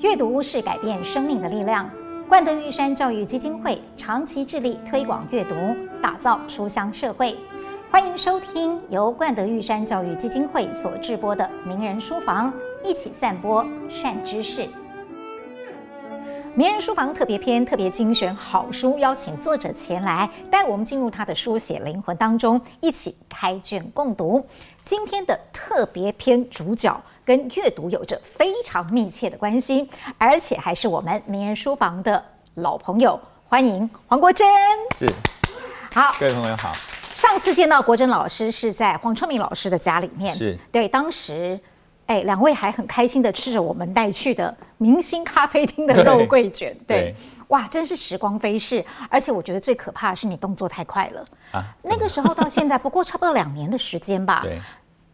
阅读是改变生命的力量。冠德玉山教育基金会长期致力推广阅读，打造书香社会。欢迎收听由冠德玉山教育基金会所制播的《名人书房》，一起散播善知识。名人书房特别篇，特别精选好书，邀请作者前来带我们进入他的书写灵魂当中，一起开卷共读。今天的特别篇主角跟阅读有着非常密切的关系，而且还是我们名人书房的老朋友。欢迎黄国珍。是，好，各位朋友好。上次见到国珍老师是在黄春明老师的家里面，是对，当时。哎，两位还很开心的吃着我们带去的明星咖啡厅的肉桂卷，对，对哇，真是时光飞逝。而且我觉得最可怕的是你动作太快了啊！那个时候到现在不过差不多两年的时间吧。对，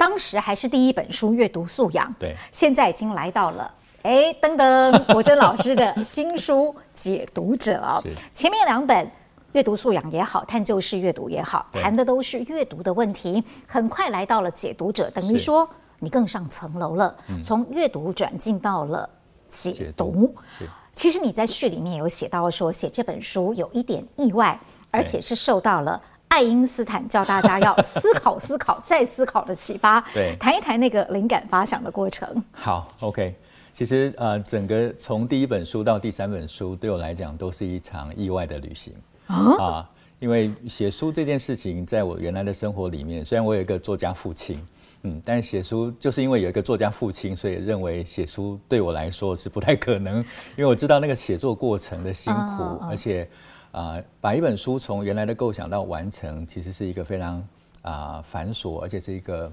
当时还是第一本书《阅读素养》，对，现在已经来到了哎，登登国珍老师的新书《解读者》啊。前面两本《阅读素养》也好，《探究式阅读》也好，谈的都是阅读的问题。很快来到了《解读者》，等于说。你更上层楼了，从阅读转进到了解读。解读其实你在序里面有写到说，写这本书有一点意外，而且是受到了爱因斯坦教大家要思考、思考 再思考的启发。对，谈一谈那个灵感发想的过程。好，OK。其实呃，整个从第一本书到第三本书，对我来讲都是一场意外的旅行啊。啊，因为写书这件事情，在我原来的生活里面，虽然我有一个作家父亲。嗯，但是写书就是因为有一个作家父亲，所以认为写书对我来说是不太可能，因为我知道那个写作过程的辛苦，而且啊、呃，把一本书从原来的构想到完成，其实是一个非常啊、呃、繁琐，而且是一个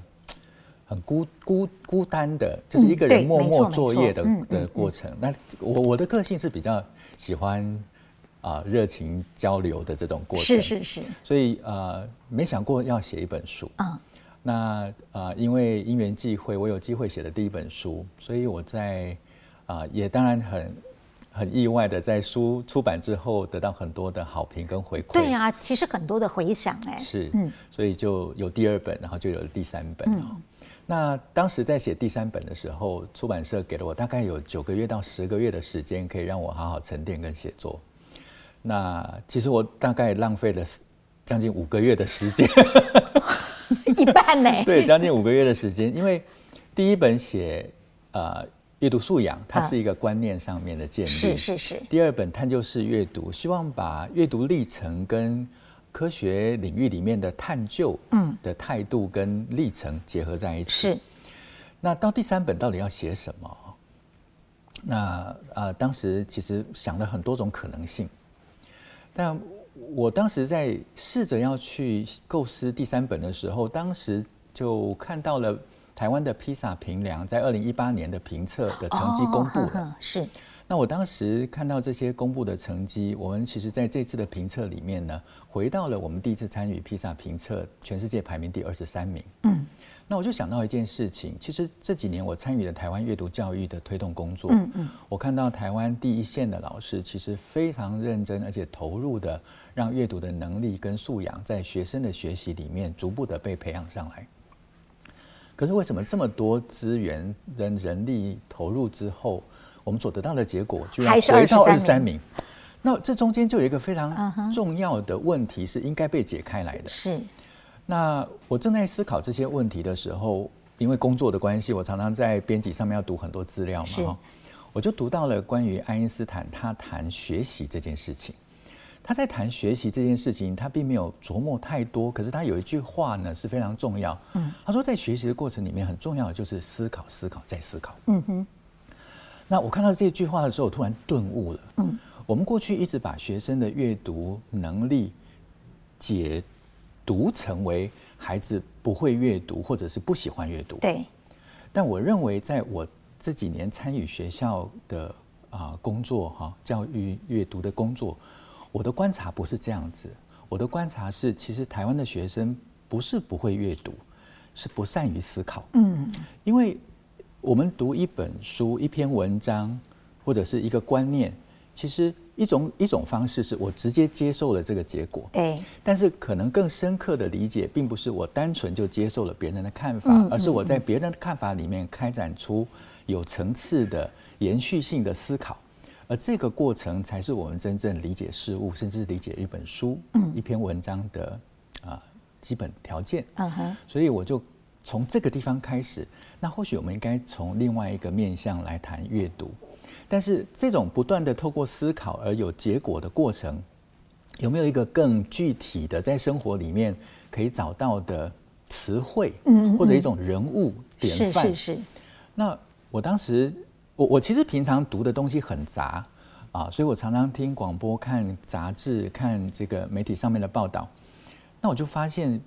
很孤孤孤单的，就是一个人默默作业的、嗯、的过程。那我我的个性是比较喜欢啊热情交流的这种过程，是是是，所以呃没想过要写一本书。啊。嗯那啊、呃，因为因缘际会，我有机会写的第一本书，所以我在啊、呃，也当然很很意外的，在书出版之后得到很多的好评跟回馈。对啊，其实很多的回响哎。是，嗯，所以就有第二本，然后就有了第三本。嗯、那当时在写第三本的时候，出版社给了我大概有九个月到十个月的时间，可以让我好好沉淀跟写作。那其实我大概浪费了将近五个月的时间。一半呢？对，将近五个月的时间，因为第一本写呃阅读素养，它是一个观念上面的建立，是是是。第二本探究式阅读，希望把阅读历程跟科学领域里面的探究嗯的态度跟历程结合在一起。是。那到第三本到底要写什么？那啊、呃，当时其实想了很多种可能性，但。我当时在试着要去构思第三本的时候，当时就看到了台湾的披萨评量在二零一八年的评测的成绩公布了。哦、呵呵是。那我当时看到这些公布的成绩，我们其实在这次的评测里面呢，回到了我们第一次参与披萨评测，全世界排名第二十三名。嗯。那我就想到一件事情，其实这几年我参与了台湾阅读教育的推动工作。嗯嗯。我看到台湾第一线的老师其实非常认真而且投入的。让阅读的能力跟素养在学生的学习里面逐步的被培养上来。可是为什么这么多资源跟人力投入之后，我们所得到的结果居然回到二十三名？那这中间就有一个非常重要的问题是应该被解开来的。是。那我正在思考这些问题的时候，因为工作的关系，我常常在编辑上面要读很多资料嘛，我就读到了关于爱因斯坦他谈学习这件事情。他在谈学习这件事情，他并没有琢磨太多。可是他有一句话呢，是非常重要。嗯，他说在学习的过程里面，很重要的就是思考、思考再思考。嗯哼。那我看到这句话的时候，我突然顿悟了。嗯，我们过去一直把学生的阅读能力解读成为孩子不会阅读，或者是不喜欢阅读。对。但我认为，在我这几年参与学校的啊工作哈，教育阅读的工作。我的观察不是这样子，我的观察是，其实台湾的学生不是不会阅读，是不善于思考。嗯，因为我们读一本书、一篇文章或者是一个观念，其实一种一种方式是我直接接受了这个结果。对。但是可能更深刻的理解，并不是我单纯就接受了别人的看法，而是我在别人的看法里面开展出有层次的、延续性的思考，而这个过程才是我们真正理解事物，甚至理解一本书、嗯、一篇文章的啊、呃、基本条件。嗯哼，所以我就从这个地方开始。那或许我们应该从另外一个面向来谈阅读，但是这种不断的透过思考而有结果的过程，有没有一个更具体的在生活里面可以找到的词汇，嗯，或者一种人物典范？是是是。那我当时，我我其实平常读的东西很杂啊，所以我常常听广播、看杂志、看这个媒体上面的报道。那我就发现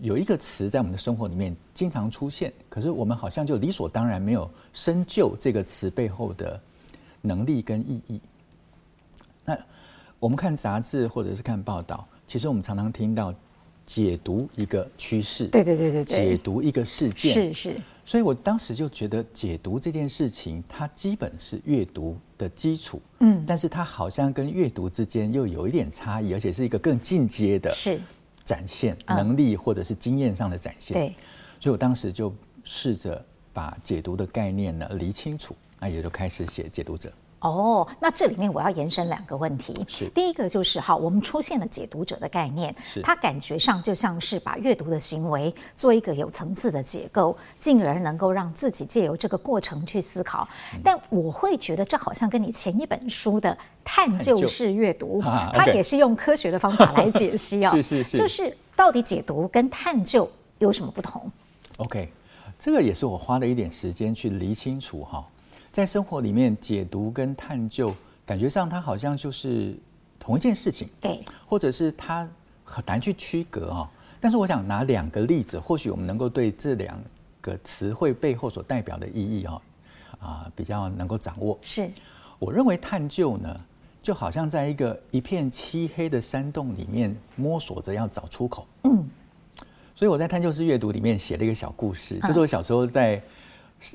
有一个词在我们的生活里面经常出现，可是我们好像就理所当然没有深究这个词背后的能力跟意义。那我们看杂志或者是看报道，其实我们常常听到解读一个趋势，对对对对，解读一个事件，是是。所以我当时就觉得解读这件事情，它基本是阅读的基础，嗯，但是它好像跟阅读之间又有一点差异，而且是一个更进阶的，是展现能力或者是经验上的展现。对，所以我当时就试着把解读的概念呢理清楚，那也就开始写解读者。哦，那这里面我要延伸两个问题。是，第一个就是哈，我们出现了解读者的概念，是，它感觉上就像是把阅读的行为做一个有层次的结构，进而能够让自己借由这个过程去思考。嗯、但我会觉得这好像跟你前一本书的探究式阅读，它也是用科学的方法来解析啊、哦。是是是，就是到底解读跟探究有什么不同？OK，这个也是我花了一点时间去理清楚哈。在生活里面，解读跟探究，感觉上它好像就是同一件事情，对，或者是它很难去区隔啊。但是我想拿两个例子，或许我们能够对这两个词汇背后所代表的意义啊，啊，比较能够掌握。是，我认为探究呢，就好像在一个一片漆黑的山洞里面摸索着要找出口。嗯，所以我在探究式阅读里面写了一个小故事，就是我小时候在。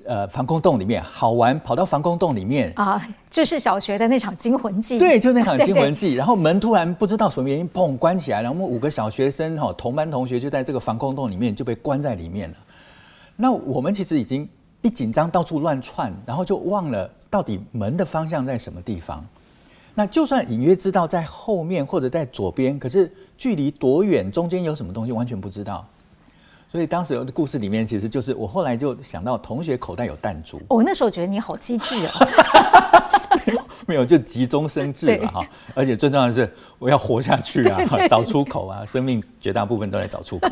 呃，防空洞里面好玩，跑到防空洞里面啊，就是小学的那场惊魂记。对，就那场 惊魂记。然后门突然不知道什么原因，砰，关起来，然后我们五个小学生哈，同班同学就在这个防空洞里面就被关在里面了。那我们其实已经一紧张到处乱窜，然后就忘了到底门的方向在什么地方。那就算隐约知道在后面或者在左边，可是距离多远，中间有什么东西完全不知道。所以当时的故事里面，其实就是我后来就想到同学口袋有弹珠。我那时候觉得你好机智啊！没有，没有，就急中生智了哈。而且最重要的是，我要活下去啊，找出口啊！生命绝大部分都在找出口。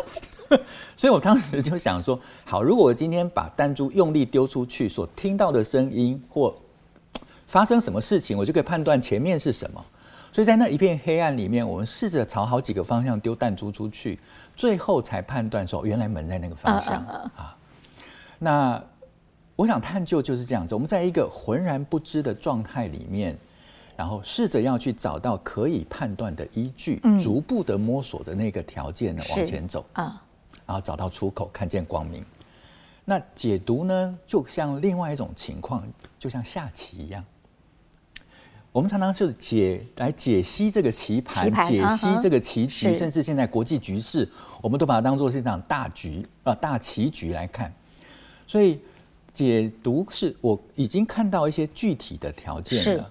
所以我当时就想说，好，如果我今天把弹珠用力丢出去，所听到的声音或发生什么事情，我就可以判断前面是什么。所以在那一片黑暗里面，我们试着朝好几个方向丢弹珠出去，最后才判断说，原来门在那个方向啊。那我想探究就是这样子，我们在一个浑然不知的状态里面，然后试着要去找到可以判断的依据，逐步的摸索着那个条件呢往前走啊，然后找到出口，看见光明。那解读呢，就像另外一种情况，就像下棋一样。我们常常是解来解析这个棋盘，解析这个棋局，甚至现在国际局势，我们都把它当做是一场大局啊，大棋局来看。所以解读是我已经看到一些具体的条件了，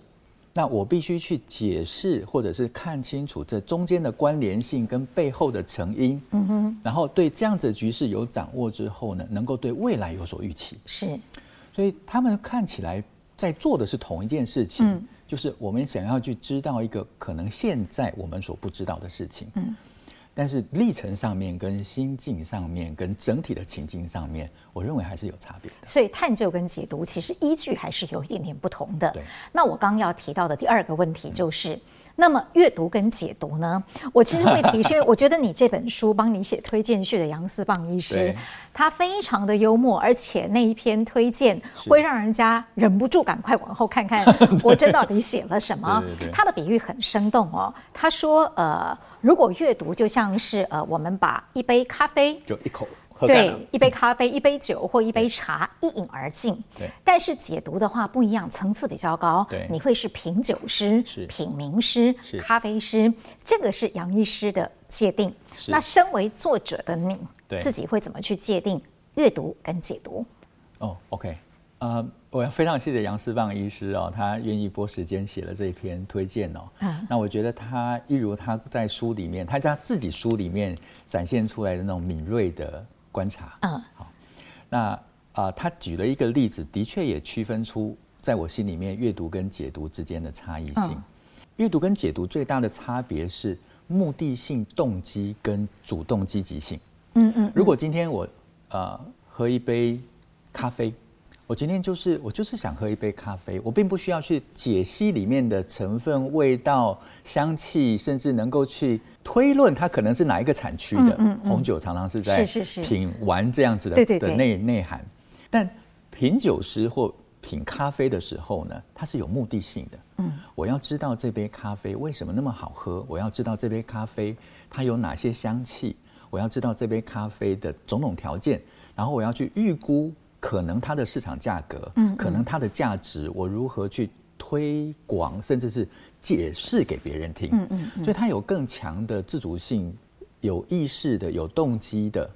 那我必须去解释或者是看清楚这中间的关联性跟背后的成因。嗯哼，然后对这样子的局势有掌握之后呢，能够对未来有所预期。是，所以他们看起来在做的是同一件事情。嗯就是我们想要去知道一个可能现在我们所不知道的事情，嗯，但是历程上面、跟心境上面、跟整体的情境上面，我认为还是有差别的。所以探究跟解读其实依据还是有一点点不同的。对。那我刚刚要提到的第二个问题就是。嗯那么阅读跟解读呢？我其实会提，是因为我觉得你这本书帮你写推荐序的杨思棒医师，他非常的幽默，而且那一篇推荐会让人家忍不住赶快往后看看，我这到底写了什么？他的比喻很生动哦。他说，呃，如果阅读就像是呃，我们把一杯咖啡就一口。对，一杯咖啡、一杯酒或一杯茶一饮而尽。对，但是解读的话不一样，层次比较高。对，你会是品酒师、品茗师、是咖啡师，这个是杨医师的界定。是，那身为作者的你，自己会怎么去界定阅读跟解读？哦，OK，呃，我要非常谢谢杨思棒医师哦，他愿意拨时间写了这一篇推荐哦。嗯，那我觉得他一如他在书里面，他在他自己书里面展现出来的那种敏锐的观察。嗯，好，那啊、呃，他举了一个例子，的确也区分出在我心里面阅读跟解读之间的差异性。阅、嗯、读跟解读最大的差别是目的性动机跟主动积极性。嗯嗯，如果今天我呃喝一杯咖啡。我今天就是我就是想喝一杯咖啡，我并不需要去解析里面的成分、味道、香气，甚至能够去推论它可能是哪一个产区的。嗯嗯嗯、红酒常常是在品完这样子的的内内涵，但品酒师或品咖啡的时候呢，它是有目的性的。嗯，我要知道这杯咖啡为什么那么好喝，我要知道这杯咖啡它有哪些香气，我要知道这杯咖啡的种种条件，然后我要去预估。可能它的市场价格，嗯，可能它的价值，我如何去推广，甚至是解释给别人听，嗯嗯，所以它有更强的自主性，有意识的，有动机的，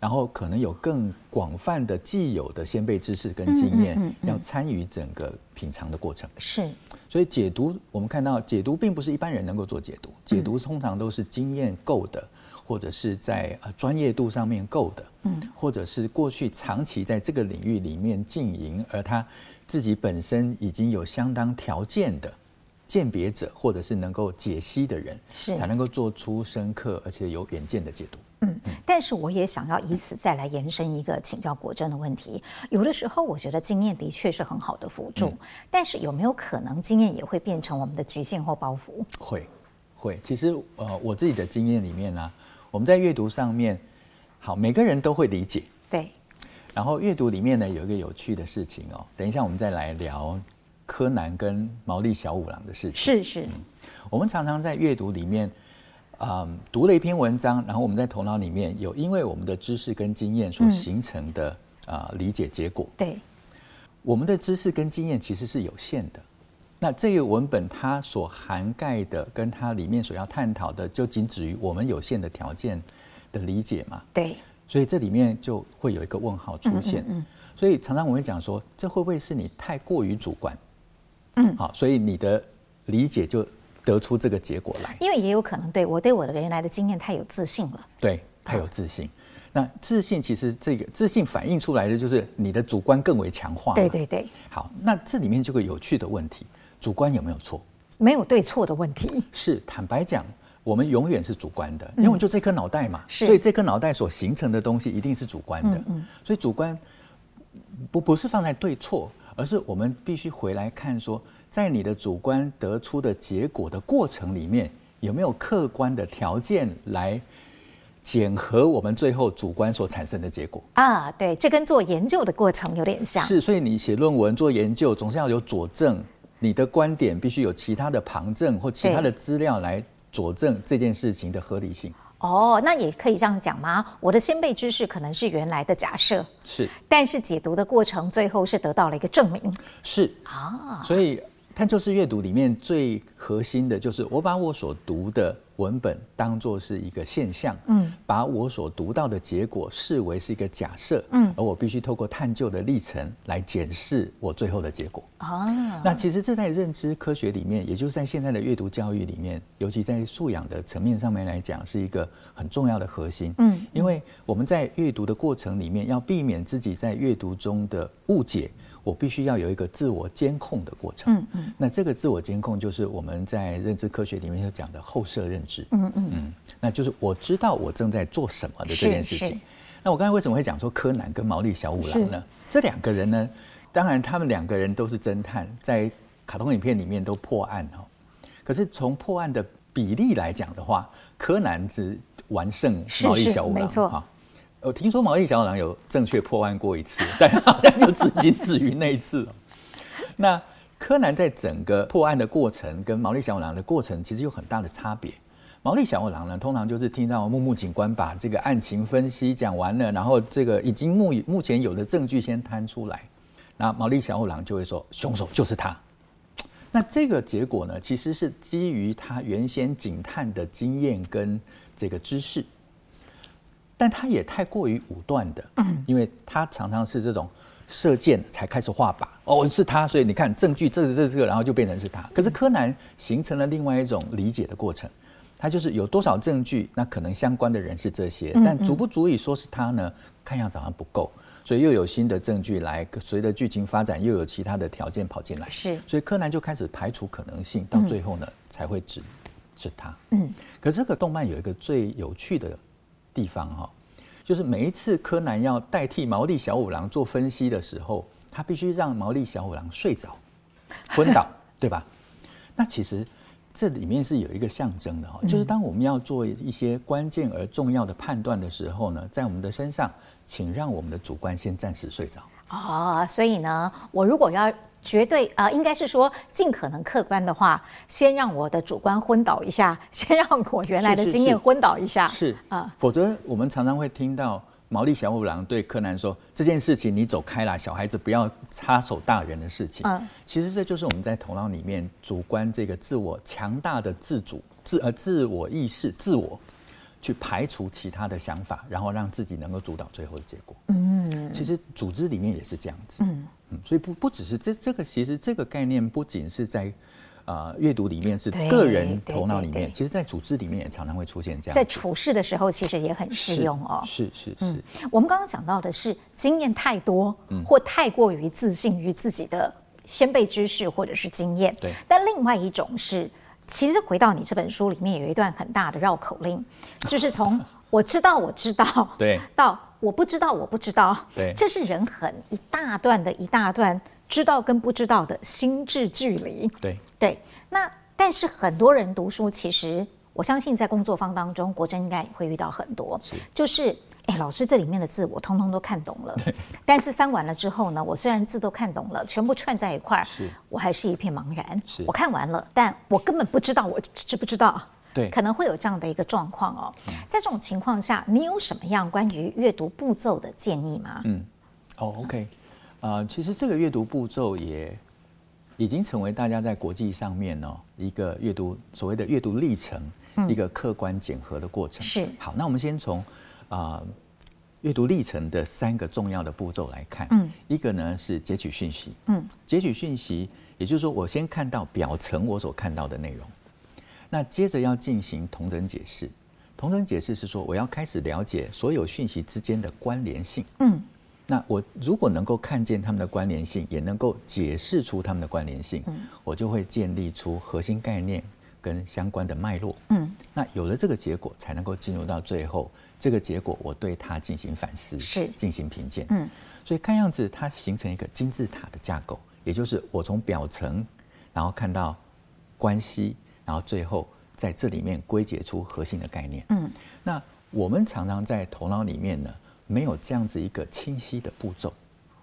然后可能有更广泛的既有的先辈知识跟经验，要参与整个品尝的过程。是，所以解读，我们看到解读并不是一般人能够做解读，解读通常都是经验够的。或者是在呃专业度上面够的，嗯，或者是过去长期在这个领域里面经营，而他自己本身已经有相当条件的鉴别者，或者是能够解析的人，是才能够做出深刻而且有远见的解读。嗯，但是我也想要以此再来延伸一个请教国珍的问题。有的时候我觉得经验的确是很好的辅助，但是有没有可能经验也会变成我们的局限或包袱？会，会。其实呃，我自己的经验里面呢、啊。我们在阅读上面，好，每个人都会理解。对。然后阅读里面呢，有一个有趣的事情哦。等一下，我们再来聊柯南跟毛利小五郎的事情。是是。嗯，我们常常在阅读里面，嗯，读了一篇文章，然后我们在头脑里面有因为我们的知识跟经验所形成的啊、嗯呃、理解结果。对。我们的知识跟经验其实是有限的。那这个文本它所涵盖的，跟它里面所要探讨的，就仅止于我们有限的条件的理解嘛？对。所以这里面就会有一个问号出现。嗯，嗯，嗯。所以常常我会讲说，这会不会是你太过于主观？嗯。好，所以你的理解就得出这个结果来。因为也有可能，对我对我的原来的经验太有自信了。对，太有自信。那自信其实这个自信反映出来的就是你的主观更为强化。对对对。好，那这里面就有个有趣的问题。主观有没有错？没有对错的问题。是坦白讲，我们永远是主观的，因为就这颗脑袋嘛，所以这颗脑袋所形成的东西一定是主观的。所以主观不不是放在对错，而是我们必须回来看说，在你的主观得出的结果的过程里面，有没有客观的条件来检核我们最后主观所产生的结果啊？对，这跟做研究的过程有点像。是，所以你写论文做研究，总是要有佐证。你的观点必须有其他的旁证或其他的资料来佐证这件事情的合理性。哦，那也可以这样讲吗？我的先辈知识可能是原来的假设，是，但是解读的过程最后是得到了一个证明。是啊，所以探究式阅读里面最核心的就是我把我所读的。文本当作是一个现象，嗯，把我所读到的结果视为是一个假设，嗯，而我必须透过探究的历程来检视我最后的结果。啊，那其实这在认知科学里面，也就是在现在的阅读教育里面，尤其在素养的层面上面来讲，是一个很重要的核心。嗯，因为我们在阅读的过程里面，要避免自己在阅读中的误解。我必须要有一个自我监控的过程。嗯嗯。那这个自我监控就是我们在认知科学里面就讲的后设认知。嗯嗯嗯。那就是我知道我正在做什么的这件事情。那我刚才为什么会讲说柯南跟毛利小五郎呢？这两个人呢，当然他们两个人都是侦探，在卡通影片里面都破案哈。可是从破案的比例来讲的话，柯南是完胜毛利小五郎。没错。我听说毛利小五郎有正确破案过一次，但好像就只仅止于那一次。那柯南在整个破案的过程跟毛利小五郎的过程其实有很大的差别。毛利小五郎呢，通常就是听到木木警官把这个案情分析讲完了，然后这个已经目目前有的证据先摊出来，那毛利小五郎就会说凶手就是他。那这个结果呢，其实是基于他原先警探的经验跟这个知识。但他也太过于武断的，因为他常常是这种射箭才开始画靶，哦，是他，所以你看证据，这个、这个、这个，然后就变成是他。可是柯南形成了另外一种理解的过程，他就是有多少证据，那可能相关的人是这些，但足不足以说是他呢？看样子好像不够，所以又有新的证据来，随着剧情发展，又有其他的条件跑进来，是，所以柯南就开始排除可能性，到最后呢，才会指是他。嗯，可是这个动漫有一个最有趣的地方哈。就是每一次柯南要代替毛利小五郎做分析的时候，他必须让毛利小五郎睡着、昏倒，对吧？那其实这里面是有一个象征的哈，就是当我们要做一些关键而重要的判断的时候呢，在我们的身上，请让我们的主观先暂时睡着。哦，所以呢，我如果要。绝对啊、呃，应该是说尽可能客观的话，先让我的主观昏倒一下，先让我原来的经验昏倒一下，是啊，否则我们常常会听到毛利小五郎对柯南说：“这件事情你走开啦，小孩子不要插手大人的事情。”嗯，其实这就是我们在头脑里面主观这个自我强大的自主自呃自我意识自我。去排除其他的想法，然后让自己能够主导最后的结果。嗯，其实组织里面也是这样子。嗯嗯，所以不不只是这这个，其实这个概念不仅是在啊阅读里面，是个人头脑里面，其实在组织里面也常常会出现这样。在处事的时候，其实也很适用哦。是是是，是。我们刚刚讲到的是经验太多，或太过于自信于自己的先辈知识或者是经验。对。但另外一种是。其实回到你这本书里面有一段很大的绕口令，就是从我知道我知道对 到我不知道我不知道对，这是人很一大段的一大段知道跟不知道的心智距离。对对，那但是很多人读书，其实我相信在工作方当中，国珍应该也会遇到很多，是就是。哎，老师，这里面的字我通通都看懂了，但是翻完了之后呢，我虽然字都看懂了，全部串在一块儿，是我还是一片茫然。是我看完了，但我根本不知道我知不知道。对，可能会有这样的一个状况哦。在这种情况下，你有什么样关于阅读步骤的建议吗？嗯，哦，OK，呃，其实这个阅读步骤也已经成为大家在国际上面哦一个阅读所谓的阅读历程，嗯，一个客观检核的过程。是，好，那我们先从。啊，阅读历程的三个重要的步骤来看，嗯，一个呢是截取讯息，嗯，截取讯息，也就是说我先看到表层我所看到的内容，那接着要进行同整解释，同整解释是说我要开始了解所有讯息之间的关联性，嗯，那我如果能够看见他们的关联性，也能够解释出他们的关联性，嗯，我就会建立出核心概念。跟相关的脉络，嗯，那有了这个结果，才能够进入到最后这个结果，我对它进行反思，是。进行评鉴，嗯，所以看样子它形成一个金字塔的架构，也就是我从表层，然后看到关系，然后最后在这里面归结出核心的概念，嗯，那我们常常在头脑里面呢，没有这样子一个清晰的步骤，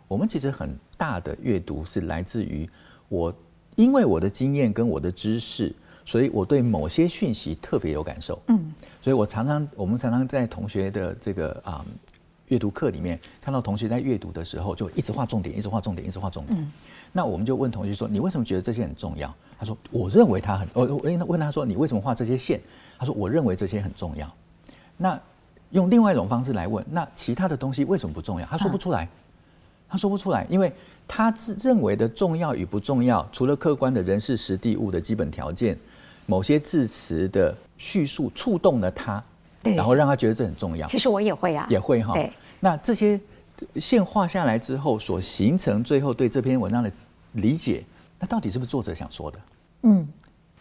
我们其实很大的阅读是来自于我因为我的经验跟我的知识。所以我对某些讯息特别有感受，嗯，所以我常常我们常常在同学的这个啊阅读课里面看到同学在阅读的时候就一直画重点，一直画重点，一直画重点。嗯，那我们就问同学说：“你为什么觉得这些很重要？”他说：“我认为他很……我我问他说：‘你为什么画这些线？’他说：‘我认为这些很重要。’那用另外一种方式来问，那其他的东西为什么不重要？他说不出来，他说不出来，因为他自认为的重要与不重要，除了客观的人事实地物的基本条件。”某些字词的叙述触动了他，对，然后让他觉得这很重要。其实我也会啊，也会哈。对，那这些线画下来之后，所形成最后对这篇文章的理解，那到底是不是作者想说的？嗯，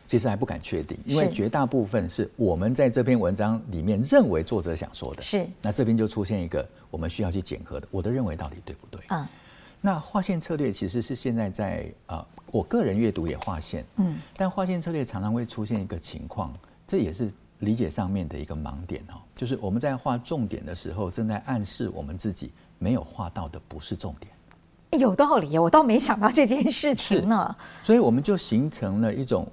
其实还不敢确定，因为绝大部分是我们在这篇文章里面认为作者想说的。是，那这边就出现一个我们需要去检核的，我的认为到底对不对？嗯。那划线策略其实是现在在啊，我个人阅读也划线，嗯，但划线策略常常会出现一个情况，这也是理解上面的一个盲点哦，就是我们在画重点的时候，正在暗示我们自己没有画到的不是重点。有道理，我倒没想到这件事情呢。所以我们就形成了一种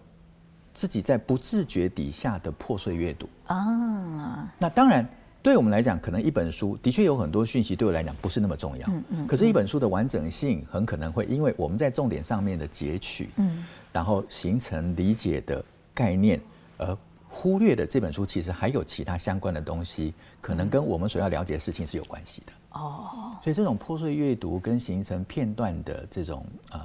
自己在不自觉底下的破碎阅读啊。那当然。对我们来讲，可能一本书的确有很多讯息，对我来讲不是那么重要。嗯嗯。可是，一本书的完整性很可能会因为我们在重点上面的截取，嗯，然后形成理解的概念，而忽略的这本书其实还有其他相关的东西，可能跟我们所要了解的事情是有关系的。哦，所以这种破碎阅读跟形成片段的这种呃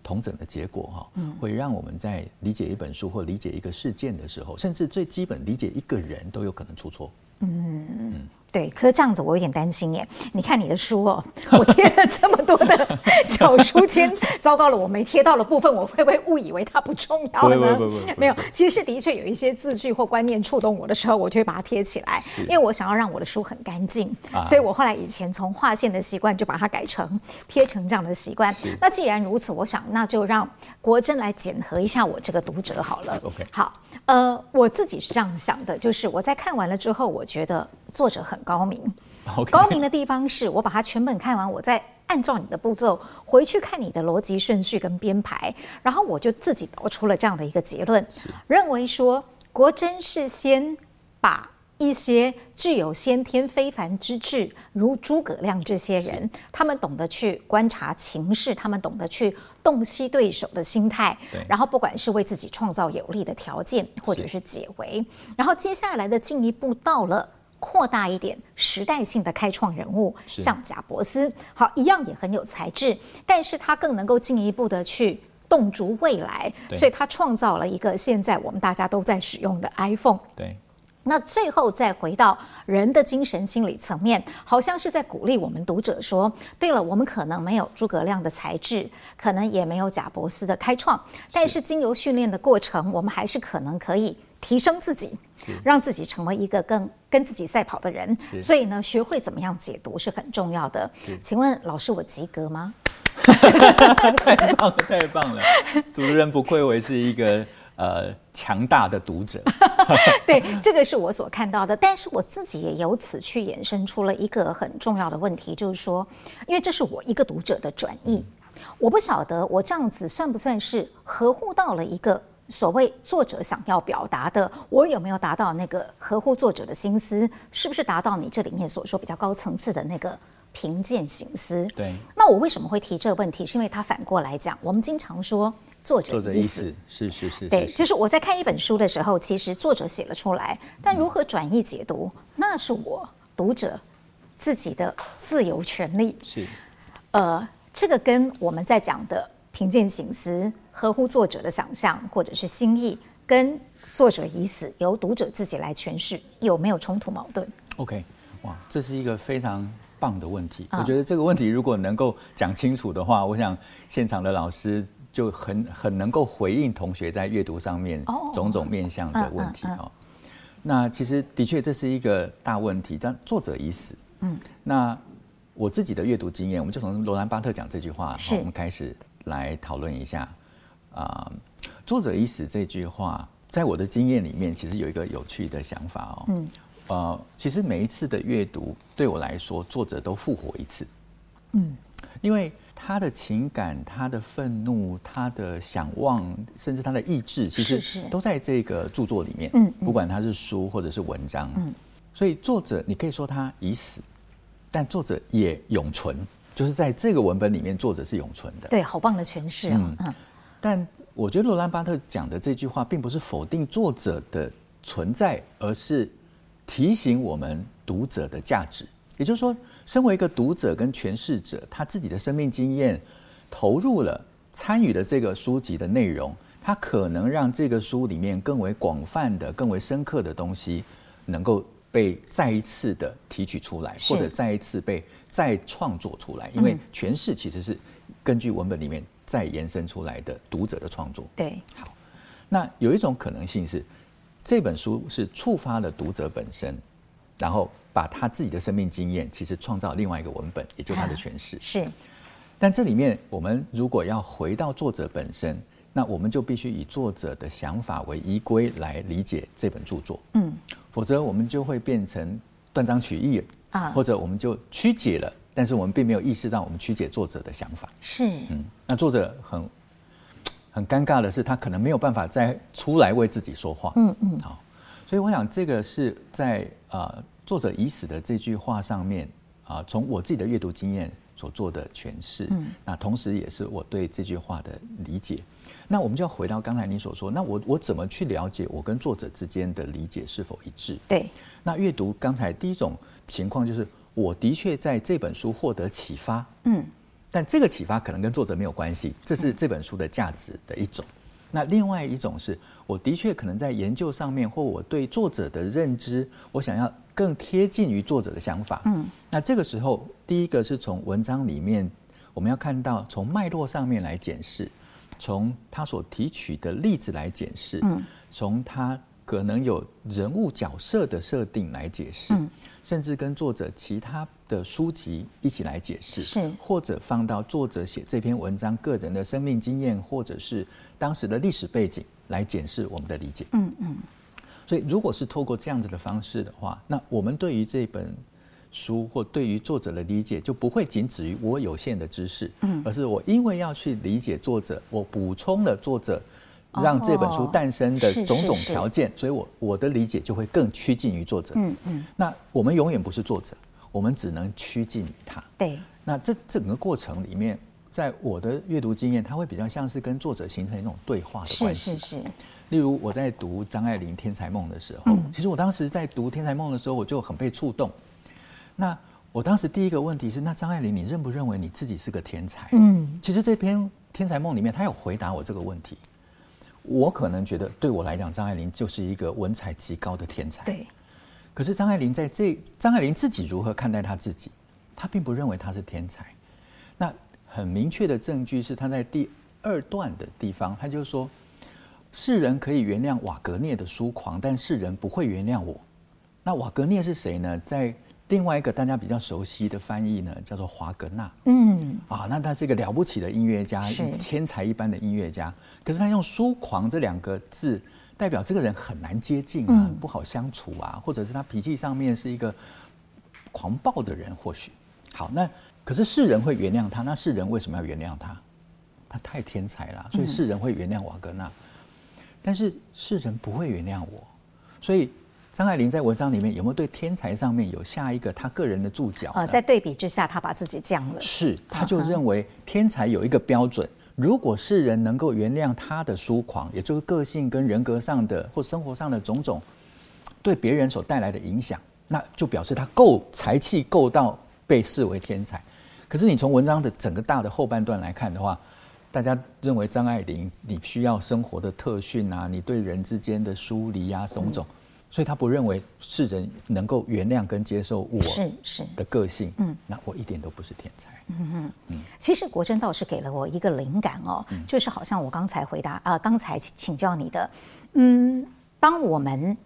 同整的结果哈，嗯，会让我们在理解一本书或理解一个事件的时候，甚至最基本理解一个人都有可能出错。嗯嗯。对，可是这样子我有点担心耶。你看你的书哦，我贴了这么多的小书签，糟糕了，我没贴到的部分，我会不会误以为它不重要呢？不不不，没有，其实是的确有一些字句或观念触动我的时候，我就会把它贴起来，因为我想要让我的书很干净。所以我后来以前从划线的习惯，就把它改成贴成这样的习惯。那既然如此，我想那就让国珍来检核一下我这个读者好了。OK，好，呃，我自己是这样想的，就是我在看完了之后，我觉得。作者很高明 高明的地方是我把它全本看完，我再按照你的步骤回去看你的逻辑顺序跟编排，然后我就自己导出了这样的一个结论，认为说国珍是先把一些具有先天非凡之智，如诸葛亮这些人，他们懂得去观察情势，他们懂得去洞悉对手的心态，然后不管是为自己创造有利的条件，或者是解围，然后接下来的进一步到了。扩大一点，时代性的开创人物，像贾伯斯，好，一样也很有才智，但是他更能够进一步的去洞烛未来，所以他创造了一个现在我们大家都在使用的 iPhone。对，那最后再回到人的精神心理层面，好像是在鼓励我们读者说：对了，我们可能没有诸葛亮的才智，可能也没有贾伯斯的开创，但是经由训练的过程，我们还是可能可以。提升自己，让自己成为一个更跟自己赛跑的人。所以呢，学会怎么样解读是很重要的。请问老师，我及格吗？太棒了，太棒了！主持人不愧为是一个呃强大的读者。对，这个是我所看到的。但是我自己也由此去衍生出了一个很重要的问题，就是说，因为这是我一个读者的转译，我不晓得我这样子算不算是合乎到了一个。所谓作者想要表达的，我有没有达到那个合乎作者的心思？是不是达到你这里面所说比较高层次的那个评鉴省思？对。那我为什么会提这个问题？是因为他反过来讲，我们经常说作者的意思，是是是。对，就是我在看一本书的时候，其实作者写了出来，但如何转译解读，嗯、那是我读者自己的自由权利。是。呃，这个跟我们在讲的评鉴醒思。合乎作者的想象或者是心意，跟作者已死，由读者自己来诠释，有没有冲突矛盾？OK，哇，这是一个非常棒的问题。嗯、我觉得这个问题如果能够讲清楚的话，我想现场的老师就很很能够回应同学在阅读上面种种面向的问题哦。那其实的确这是一个大问题，但作者已死。嗯，那我自己的阅读经验，我们就从罗兰巴特讲这句话，我们开始来讨论一下。啊，作者已死这句话，在我的经验里面，其实有一个有趣的想法哦。嗯。呃，其实每一次的阅读，对我来说，作者都复活一次。嗯。因为他的情感、他的愤怒、他的想望，甚至他的意志，其实都在这个著作里面。嗯。不管他是书或者是文章。嗯。所以作者，你可以说他已死，但作者也永存，就是在这个文本里面，作者是永存的。对，好棒的诠释啊。嗯。但我觉得罗兰巴特讲的这句话，并不是否定作者的存在，而是提醒我们读者的价值。也就是说，身为一个读者跟诠释者，他自己的生命经验投入了、参与了这个书籍的内容，他可能让这个书里面更为广泛的、更为深刻的东西，能够被再一次的提取出来，或者再一次被再创作出来。因为诠释其实是根据文本里面。再延伸出来的读者的创作，对，好，那有一种可能性是，这本书是触发了读者本身，然后把他自己的生命经验，其实创造另外一个文本，也就是他的诠释。是，但这里面我们如果要回到作者本身，那我们就必须以作者的想法为依归来理解这本著作。嗯，否则我们就会变成断章取义啊，或者我们就曲解了。但是我们并没有意识到，我们曲解作者的想法。是，嗯，那作者很很尴尬的是，他可能没有办法再出来为自己说话。嗯嗯，好，所以我想这个是在啊、呃，作者已死的这句话上面啊、呃，从我自己的阅读经验所做的诠释。嗯，那同时也是我对这句话的理解。那我们就要回到刚才你所说，那我我怎么去了解我跟作者之间的理解是否一致？对，那阅读刚才第一种情况就是。我的确在这本书获得启发，嗯，但这个启发可能跟作者没有关系，这是这本书的价值的一种。那另外一种是，我的确可能在研究上面，或我对作者的认知，我想要更贴近于作者的想法。嗯，那这个时候，第一个是从文章里面，我们要看到从脉络上面来检视，从他所提取的例子来检视，嗯，从他。可能有人物角色的设定来解释，嗯、甚至跟作者其他的书籍一起来解释，是或者放到作者写这篇文章个人的生命经验，或者是当时的历史背景来检视我们的理解。嗯嗯。所以，如果是透过这样子的方式的话，那我们对于这本书或对于作者的理解就不会仅止于我有限的知识，嗯，而是我因为要去理解作者，我补充了作者。让这本书诞生的种种条件，所以我我的理解就会更趋近于作者。嗯嗯。那我们永远不是作者，我们只能趋近于他。对。那这整个过程里面，在我的阅读经验，它会比较像是跟作者形成一种对话的关系。是是是。例如我在读张爱玲《天才梦》的时候，其实我当时在读《天才梦》的时候，我就很被触动。那我当时第一个问题是：那张爱玲，你认不认为你自己是个天才？嗯。其实这篇《天才梦》里面，他有回答我这个问题。我可能觉得，对我来讲，张爱玲就是一个文采极高的天才。对。可是张爱玲在这，张爱玲自己如何看待她自己？她并不认为她是天才。那很明确的证据是，她在第二段的地方，她就说：“世人可以原谅瓦格涅的疏狂，但世人不会原谅我。”那瓦格涅是谁呢？在另外一个大家比较熟悉的翻译呢，叫做华格纳。嗯，啊，那他是一个了不起的音乐家，天才一般的音乐家。可是他用“疏狂”这两个字，代表这个人很难接近啊，嗯、不好相处啊，或者是他脾气上面是一个狂暴的人。或许好，那可是世人会原谅他，那世人为什么要原谅他？他太天才了，所以世人会原谅瓦格纳。嗯、但是世人不会原谅我，所以。张爱玲在文章里面有没有对天才上面有下一个她个人的注脚？呃，在对比之下，她把自己降了。是，她就认为天才有一个标准，如果世人能够原谅他的疏狂，也就是个性跟人格上的或生活上的种种对别人所带来的影响，那就表示他够才气够到被视为天才。可是你从文章的整个大的后半段来看的话，大家认为张爱玲你需要生活的特训啊，你对人之间的疏离啊，种种。嗯所以他不认为世人能够原谅跟接受我是是的个性，嗯，那我一点都不是天才，嗯嗯嗯。其实国珍倒是给了我一个灵感哦，嗯、就是好像我刚才回答啊，刚才请教你的，嗯，当我们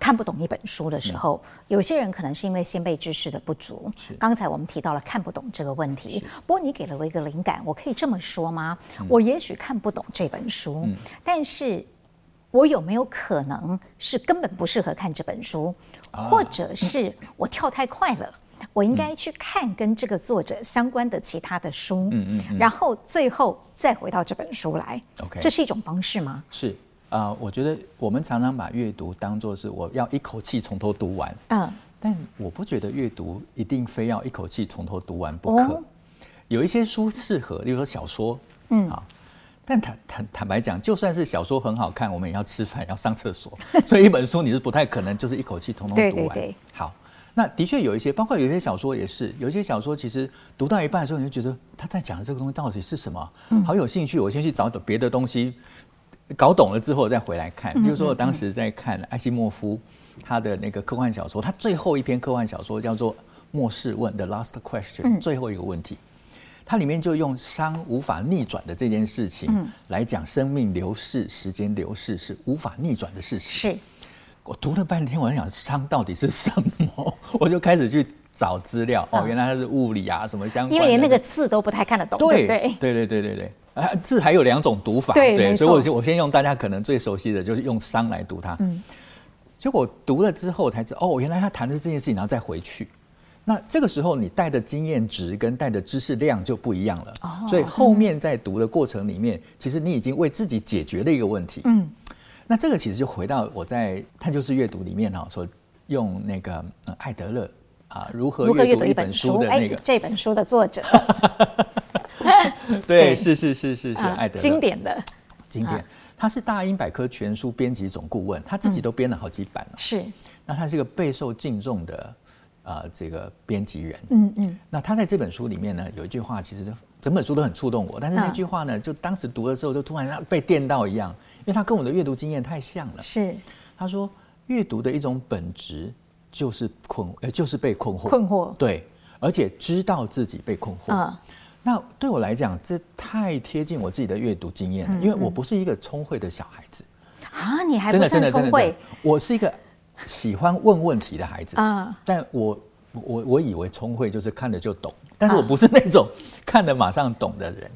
看不懂一本书的时候，嗯、有些人可能是因为先辈知识的不足。是。刚才我们提到了看不懂这个问题，不过你给了我一个灵感，我可以这么说吗？嗯、我也许看不懂这本书，嗯、但是。我有没有可能是根本不适合看这本书，或者是我跳太快了？我应该去看跟这个作者相关的其他的书，嗯嗯，然后最后再回到这本书来。OK，这是一种方式吗？是啊，呃，我觉得我们常常把阅读当作是我要一口气从头读完，嗯，但我不觉得阅读一定非要一口气从头读完不可。有一些书适合，例如说小说，嗯，好。但坦坦坦白讲，就算是小说很好看，我们也要吃饭，要上厕所，所以一本书你是不太可能就是一口气通通读完。对对对。好，那的确有一些，包括有一些小说也是，有一些小说其实读到一半的时候，你就觉得他在讲的这个东西到底是什么，好有兴趣，我先去找别的东西，搞懂了之后再回来看。比如说我当时在看艾西莫夫他的那个科幻小说，他最后一篇科幻小说叫做《末世问》（The Last Question），最后一个问题。它里面就用伤无法逆转的这件事情来讲，生命流逝、时间流逝是无法逆转的事情。是，我读了半天，我在想伤到底是什么，我就开始去找资料。哦，原来它是物理啊，什么相关。因为连那个字都不太看得懂。对对对对对对对，啊，字还有两种读法。对，对所以我先我先用大家可能最熟悉的就是用伤来读它。嗯，结果读了之后才知道，哦，原来他谈的是这件事情，然后再回去。那这个时候，你带的经验值跟带的知识量就不一样了。哦，所以后面在读的过程里面，其实你已经为自己解决了一个问题。嗯，那这个其实就回到我在《探究式阅读》里面啊，所用那个艾德勒啊，如何阅读一本书的那个这本书的作者。对，是是是是是艾德勒经典的经典，他是大英百科全书编辑总顾问，他自己都编了好几版了。是，那他是一个备受敬重的。呃这个编辑人。嗯嗯。那他在这本书里面呢，有一句话，其实整本书都很触动我。但是那句话呢，就当时读的时候，就突然被电到一样，因为他跟我的阅读经验太像了。是。他说，阅读的一种本质就是困，呃，就是被困惑。困惑。对，而且知道自己被困惑。嗯。那对我来讲，这太贴近我自己的阅读经验了，因为我不是一个聪慧的小孩子啊，你还真的真的聪慧，我是一个喜欢问问题的孩子啊。但我我我以为聪慧就是看了就懂，但是我不是那种看了马上懂的人，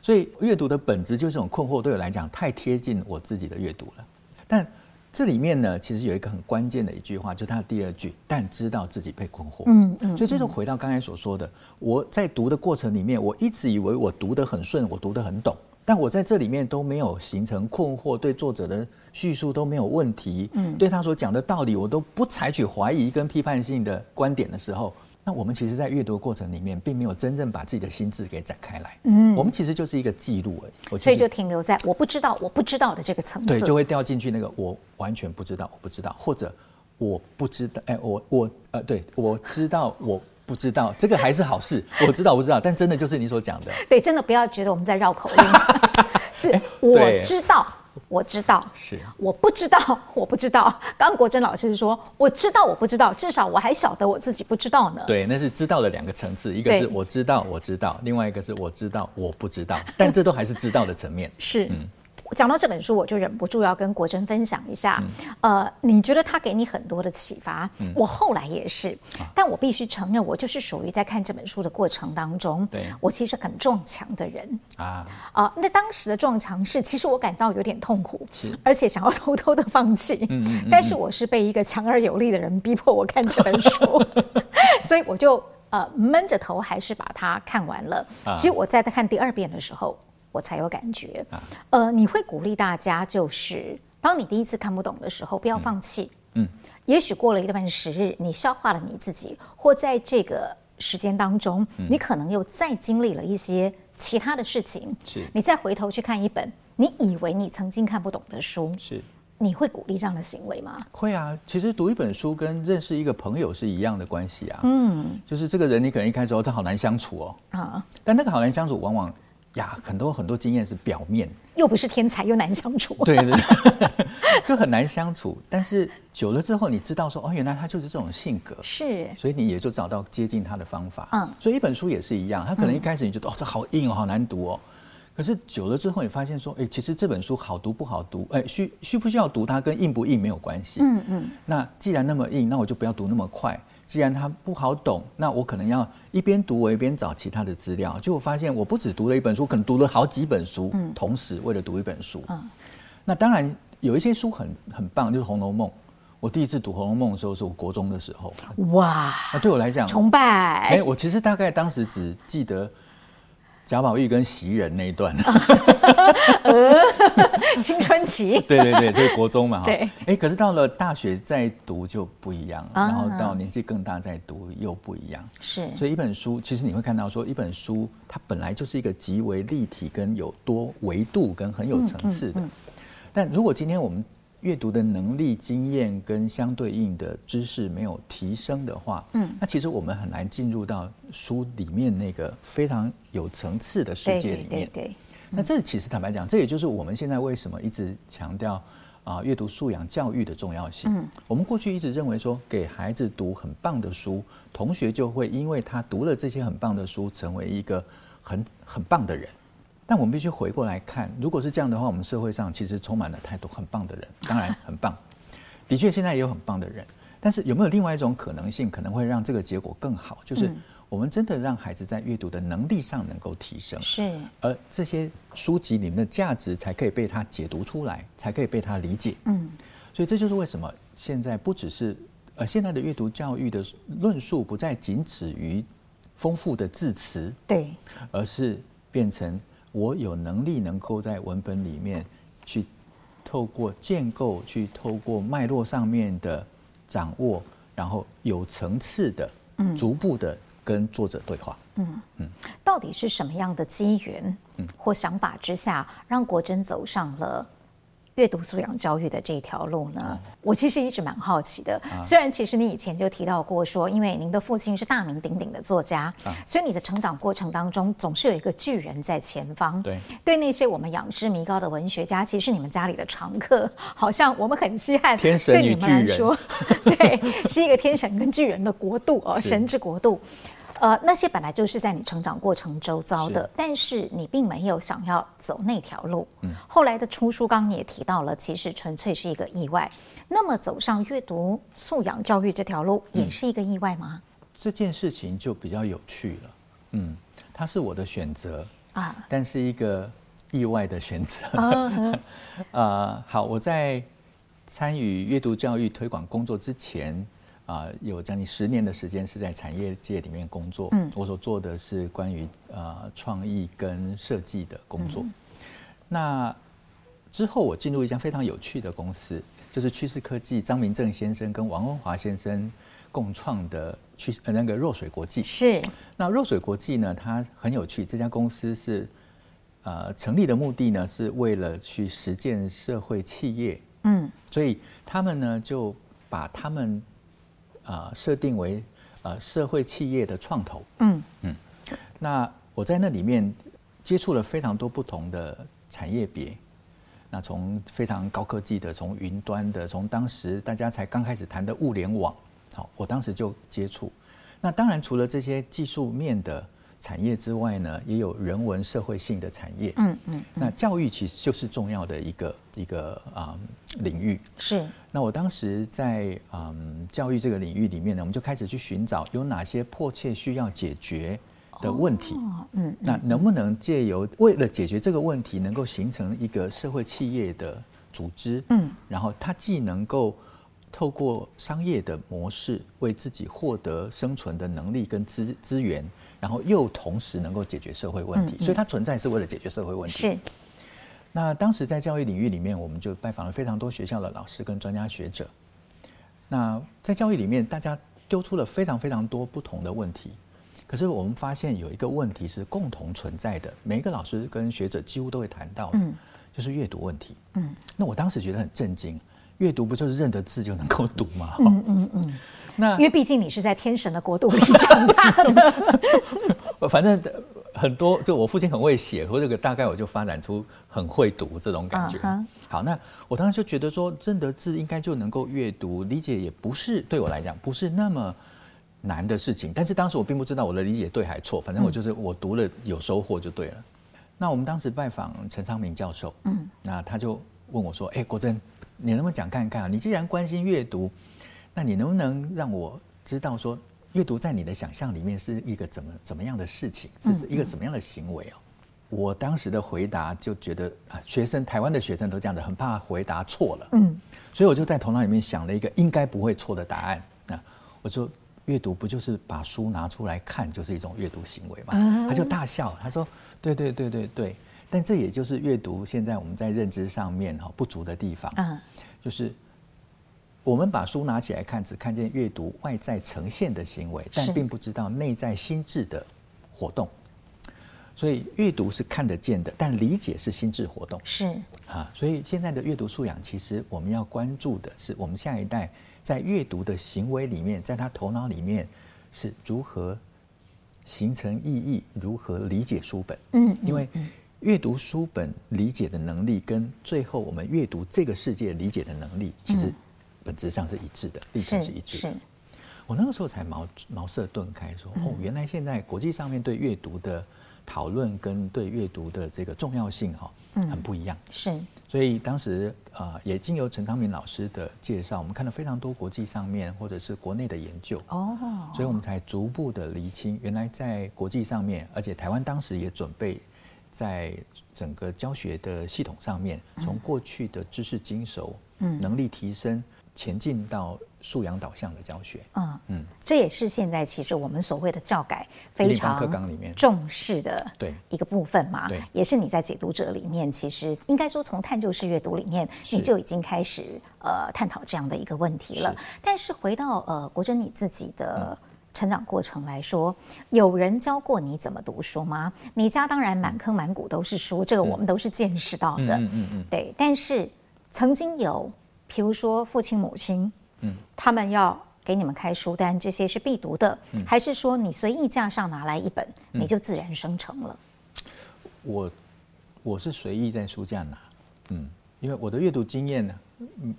所以阅读的本质就是这种困惑，对我来讲太贴近我自己的阅读了，但。这里面呢，其实有一个很关键的一句话，就是他的第二句，但知道自己被困惑。嗯嗯，所以这就回到刚才所说的，我在读的过程里面，我一直以为我读得很顺，我读得很懂，但我在这里面都没有形成困惑，对作者的叙述都没有问题，嗯，对他所讲的道理，我都不采取怀疑跟批判性的观点的时候。那我们其实，在阅读的过程里面，并没有真正把自己的心智给展开来。嗯，我们其实就是一个记录而已。所以就停留在我不知道，我不知道的这个层次。对，就会掉进去那个我完全不知道，我不知道，或者我不知道。哎，我我呃，对，我知道，我不知道，这个还是好事。我知道，我不知道，但真的就是你所讲的。对，真的不要觉得我们在绕口令。是，我知道。我知道，是我不知道，我不知道。刚刚国珍老师说，我知道，我不知道，至少我还晓得我自己不知道呢。对，那是知道的两个层次，一个是我知道，我知道，另外一个是我知道，我不知道。但这都还是知道的层面。是，嗯。讲到这本书，我就忍不住要跟国珍分享一下。嗯、呃，你觉得他给你很多的启发？嗯、我后来也是，啊、但我必须承认，我就是属于在看这本书的过程当中，对我其实很撞墙的人啊啊、呃！那当时的撞墙是，其实我感到有点痛苦，是而且想要偷偷的放弃。嗯，嗯，嗯，嗯但是我是被一个强而有力的人逼迫我看这本书，所以我就呃闷着头还是把它看完了。啊、其实我在看第二遍的时候。我才有感觉，呃，你会鼓励大家，就是当你第一次看不懂的时候，不要放弃。嗯，也许过了一段时日，你消化了你自己，或在这个时间当中，你可能又再经历了一些其他的事情。是，你再回头去看一本你以为你曾经看不懂的书，是，你会鼓励这样的行为吗？会啊，其实读一本书跟认识一个朋友是一样的关系啊。嗯，就是这个人，你可能一开始哦，他好难相处哦。啊，但那个好难相处，往往。呀，很多很多经验是表面，又不是天才，又难相处。对对 对，就很难相处。但是久了之后，你知道说，哦，原来他就是这种性格，是，所以你也就找到接近他的方法。嗯，所以一本书也是一样，他可能一开始你觉得，嗯、哦，这好硬哦，好难读哦。可是久了之后，你发现说，哎，其实这本书好读不好读，哎，需需不需要读它跟硬不硬没有关系。嗯嗯。那既然那么硬，那我就不要读那么快。既然它不好懂，那我可能要一边读我一边找其他的资料。就我发现，我不只读了一本书，可能读了好几本书，嗯、同时为了读一本书。嗯、那当然有一些书很很棒，就是《红楼梦》。我第一次读《红楼梦》的时候，是我国中的时候。哇！那对我来讲，崇拜。哎，我其实大概当时只记得。贾宝玉跟袭人那一段，青春期，对对对，就是国中嘛哈。对，哎，可是到了大学再读就不一样，然后到年纪更大再读又不一样。是，所以一本书，其实你会看到说，一本书它本来就是一个极为立体跟有多维度跟很有层次的，但如果今天我们阅读的能力、经验跟相对应的知识没有提升的话，嗯，那其实我们很难进入到书里面那个非常有层次的世界里面。对，对，对，对，那这其实坦白讲，这也就是我们现在为什么一直强调啊阅读素养教育的重要性。嗯，我们过去一直认为说，给孩子读很棒的书，同学就会因为他读了这些很棒的书，成为一个很很棒的人。但我们必须回过来看，如果是这样的话，我们社会上其实充满了太多很棒的人，当然很棒，的确现在也有很棒的人。但是有没有另外一种可能性，可能会让这个结果更好？就是我们真的让孩子在阅读的能力上能够提升，是，而这些书籍里面的价值才可以被他解读出来，才可以被他理解。嗯，所以这就是为什么现在不只是呃现在的阅读教育的论述不再仅止于丰富的字词，对，而是变成。我有能力能够在文本里面去透过建构，去透过脉络上面的掌握，然后有层次的、逐步的跟作者对话。嗯。嗯，到底是什么样的机缘或想法之下，让国珍走上了阅读素养教育的这条路呢？嗯、我其实一直蛮好奇的。啊、虽然其实你以前就提到过说，因为您的父亲是大名鼎鼎的作家，啊、所以你的成长过程当中总是有一个巨人在前方。对，对那些我们仰之弥高的文学家，其实是你们家里的常客，好像我们很稀罕。天神与巨人，对你们来说，对，是一个天神跟巨人的国度哦，神之国度。呃，那些本来就是在你成长过程周遭的，是但是你并没有想要走那条路。嗯，后来的出书，刚刚你也提到了，其实纯粹是一个意外。那么走上阅读素养教育这条路，也是一个意外吗？嗯，这件事情就比较有趣了。嗯，它是我的选择啊，但是一个意外的选择。啊，呃，好，我在参与阅读教育推广工作之前。啊、呃，有将近十年的时间是在产业界里面工作。嗯，我所做的是关于呃创意跟设计的工作。嗯、那之后我进入一家非常有趣的公司，就是趋势科技，张明正先生跟王文华先生共创的趋呃那个若水国际。是。那若水国际呢，它很有趣。这家公司是呃成立的目的呢，是为了去实践社会企业。嗯。所以他们呢就把他们啊，设定为呃社会企业的创投。嗯嗯，那我在那里面接触了非常多不同的产业别。那从非常高科技的，从云端的，从当时大家才刚开始谈的物联网，好，我当时就接触。那当然除了这些技术面的。产业之外呢，也有人文社会性的产业。嗯嗯，那教育其实就是重要的一个一个啊、嗯、领域。是。那我当时在嗯教育这个领域里面呢，我们就开始去寻找有哪些迫切需要解决的问题。哦、嗯。那能不能借由为了解决这个问题，能够形成一个社会企业的组织？嗯。然后它既能够透过商业的模式为自己获得生存的能力跟资资源。然后又同时能够解决社会问题，所以它存在是为了解决社会问题。是。那当时在教育领域里面，我们就拜访了非常多学校的老师跟专家学者。那在教育里面，大家丢出了非常非常多不同的问题，可是我们发现有一个问题是共同存在的，每一个老师跟学者几乎都会谈到的，就是阅读问题。嗯。那我当时觉得很震惊，阅读不就是认得字就能够读吗？嗯嗯嗯。那因为毕竟你是在天神的国度里长大的，反正很多就我父亲很会写，或这个大概我就发展出很会读这种感觉。Uh huh. 好，那我当时就觉得说认得字应该就能够阅读理解，也不是对我来讲不是那么难的事情。但是当时我并不知道我的理解对还错，反正我就是我读了有收获就对了。嗯、那我们当时拜访陈昌明教授，嗯，那他就问我说：“哎、欸，国珍，你能不能讲看看啊？你既然关心阅读。”那你能不能让我知道说，阅读在你的想象里面是一个怎么怎么样的事情？这是一个什么样的行为哦？我当时的回答就觉得啊，学生台湾的学生都这样的，很怕回答错了。嗯，所以我就在头脑里面想了一个应该不会错的答案。那我说，阅读不就是把书拿出来看，就是一种阅读行为嘛？他就大笑，他说：对对对对对。但这也就是阅读现在我们在认知上面哈不足的地方。嗯，就是。我们把书拿起来看，只看见阅读外在呈现的行为，但并不知道内在心智的活动。所以阅读是看得见的，但理解是心智活动。是啊，所以现在的阅读素养，其实我们要关注的是，我们下一代在阅读的行为里面，在他头脑里面是如何形成意义，如何理解书本。嗯，因为阅读书本理解的能力，跟最后我们阅读这个世界理解的能力，其实。本质上是一致的，历程是一致的。我那个时候才茅茅塞顿开，说哦，原来现在国际上面对阅读的讨论跟对阅读的这个重要性哈，很不一样。是，所以当时啊，也经由陈昌明老师的介绍，我们看到非常多国际上面或者是国内的研究哦，所以我们才逐步的厘清，原来在国际上面，而且台湾当时也准备在整个教学的系统上面，从过去的知识精熟，嗯，能力提升。前进到素养导向的教学，嗯。嗯，嗯，这也是现在其实我们所谓的教改非常课纲里面。重视的对一个部分嘛，对，也是你在解读者里面，其实应该说从探究式阅读里面，你就已经开始呃探讨这样的一个问题了。是。但是回到呃国珍你自己的成长过程来说，嗯、有人教过你怎么读书吗？你家当然满坑满谷都是书，这个我们都是见识到的，嗯嗯嗯，嗯嗯对，但是。曾经有，比如说父亲母亲，嗯，他们要给你们开书单，这些是必读的，嗯、还是说你随意架上拿来一本，嗯、你就自然生成了？我我是随意在书架拿，嗯，因为我的阅读经验呢，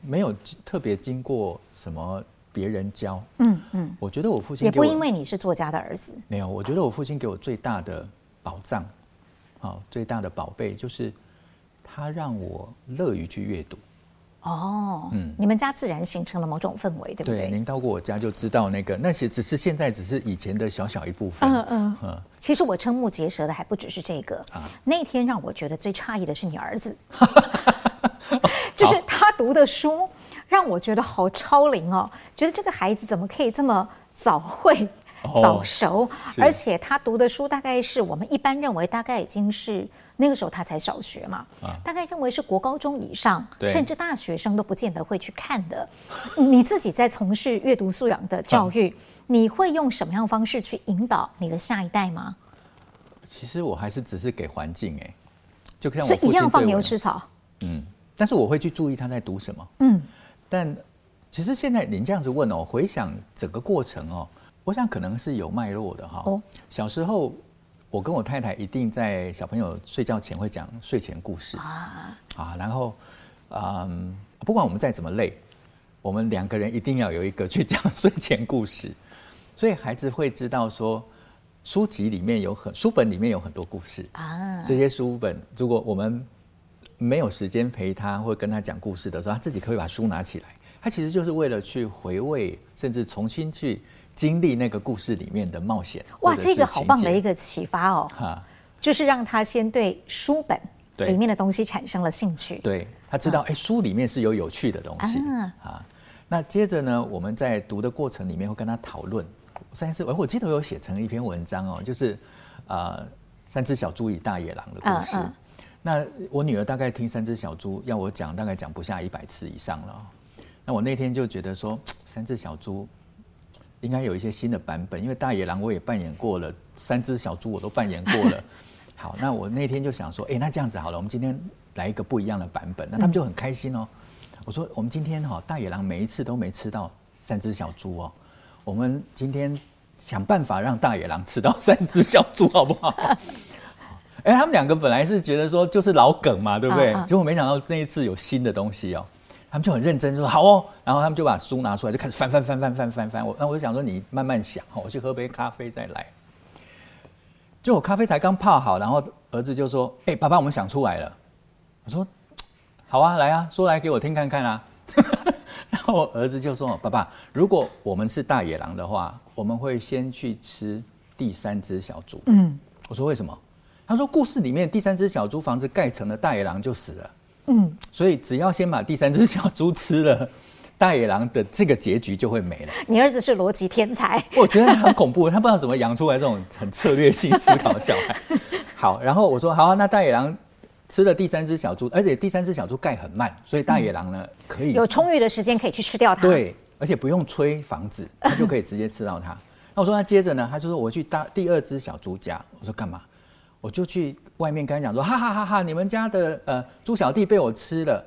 没有特别经过什么别人教，嗯嗯，我觉得我父亲也不因为你是作家的儿子，没有，我觉得我父亲给我最大的宝藏，好，最大的宝贝就是他让我乐于去阅读。哦，嗯，你们家自然形成了某种氛围，对不对？对，您到过我家就知道那个那些只是现在只是以前的小小一部分。嗯嗯嗯。其实我瞠目结舌的还不只是这个啊。那天让我觉得最诧异的是你儿子，就是他读的书让我觉得好超龄哦，觉得这个孩子怎么可以这么早会早熟，而且他读的书大概是我们一般认为大概已经是。那个时候他才小学嘛，啊、大概认为是国高中以上，甚至大学生都不见得会去看的。你自己在从事阅读素养的教育，啊、你会用什么样的方式去引导你的下一代吗？其实我还是只是给环境哎，就像我一样放牛吃草。嗯，但是我会去注意他在读什么。嗯，但其实现在您这样子问哦，回想整个过程哦，我想可能是有脉络的哈。哦，小时候。我跟我太太一定在小朋友睡觉前会讲睡前故事。啊。啊，然后嗯，不管我们再怎么累，我们两个人一定要有一个去讲睡前故事，所以孩子会知道说书籍里面有很书本里面有很多故事。啊，这些书本如果我们没有时间陪他或跟他讲故事的时候，他自己可以把书拿起来，他其实就是为了去回味，甚至重新去。经历那个故事里面的冒险，哇，这个好棒的一个启发哦！哈，就是让他先对书本里面的东西产生了兴趣，对，他知道，哎，书里面是有有趣的东西啊。那接着呢，我们在读的过程里面会跟他讨论。上次我我记得有写成一篇文章哦，就是呃，三只小猪与大野狼的故事。那我女儿大概听三只小猪要我讲，大概讲不下一百次以上了。那我那天就觉得说，三只小猪。应该有一些新的版本，因为大野狼我也扮演过了，三只小猪我都扮演过了。好，那我那天就想说，哎，那这样子好了，我们今天来一个不一样的版本，那他们就很开心哦。我说，我们今天哈大野狼每一次都没吃到三只小猪哦，我们今天想办法让大野狼吃到三只小猪，好不好？哎，他们两个本来是觉得说就是老梗嘛，对不对？结果没想到那一次有新的东西哦。他们就很认真说好哦，然后他们就把书拿出来，就开始翻翻翻翻翻翻翻。我那我就想说，你慢慢想，我去喝杯咖啡再来。就我咖啡才刚泡好，然后儿子就说：“哎，爸爸，我们想出来了。”我说：“好啊，来啊，说来给我听看看啊。”然后我儿子就说：“爸爸，如果我们是大野狼的话，我们会先去吃第三只小猪。”嗯，我说为什么？他说：“故事里面第三只小猪房子盖成了，大野狼就死了。”嗯，所以只要先把第三只小猪吃了，大野狼的这个结局就会没了。你儿子是逻辑天才，我觉得他很恐怖，他不知道怎么养出来这种很策略性思考的小孩。好，然后我说好啊，那大野狼吃了第三只小猪，而且第三只小猪盖很慢，所以大野狼呢可以有充裕的时间可以去吃掉它。对，而且不用吹房子，他就可以直接吃到它。那我说那接着呢，他就说我去大第二只小猪家，我说干嘛？我就去外面跟他讲说，哈哈哈哈！你们家的呃猪小弟被我吃了，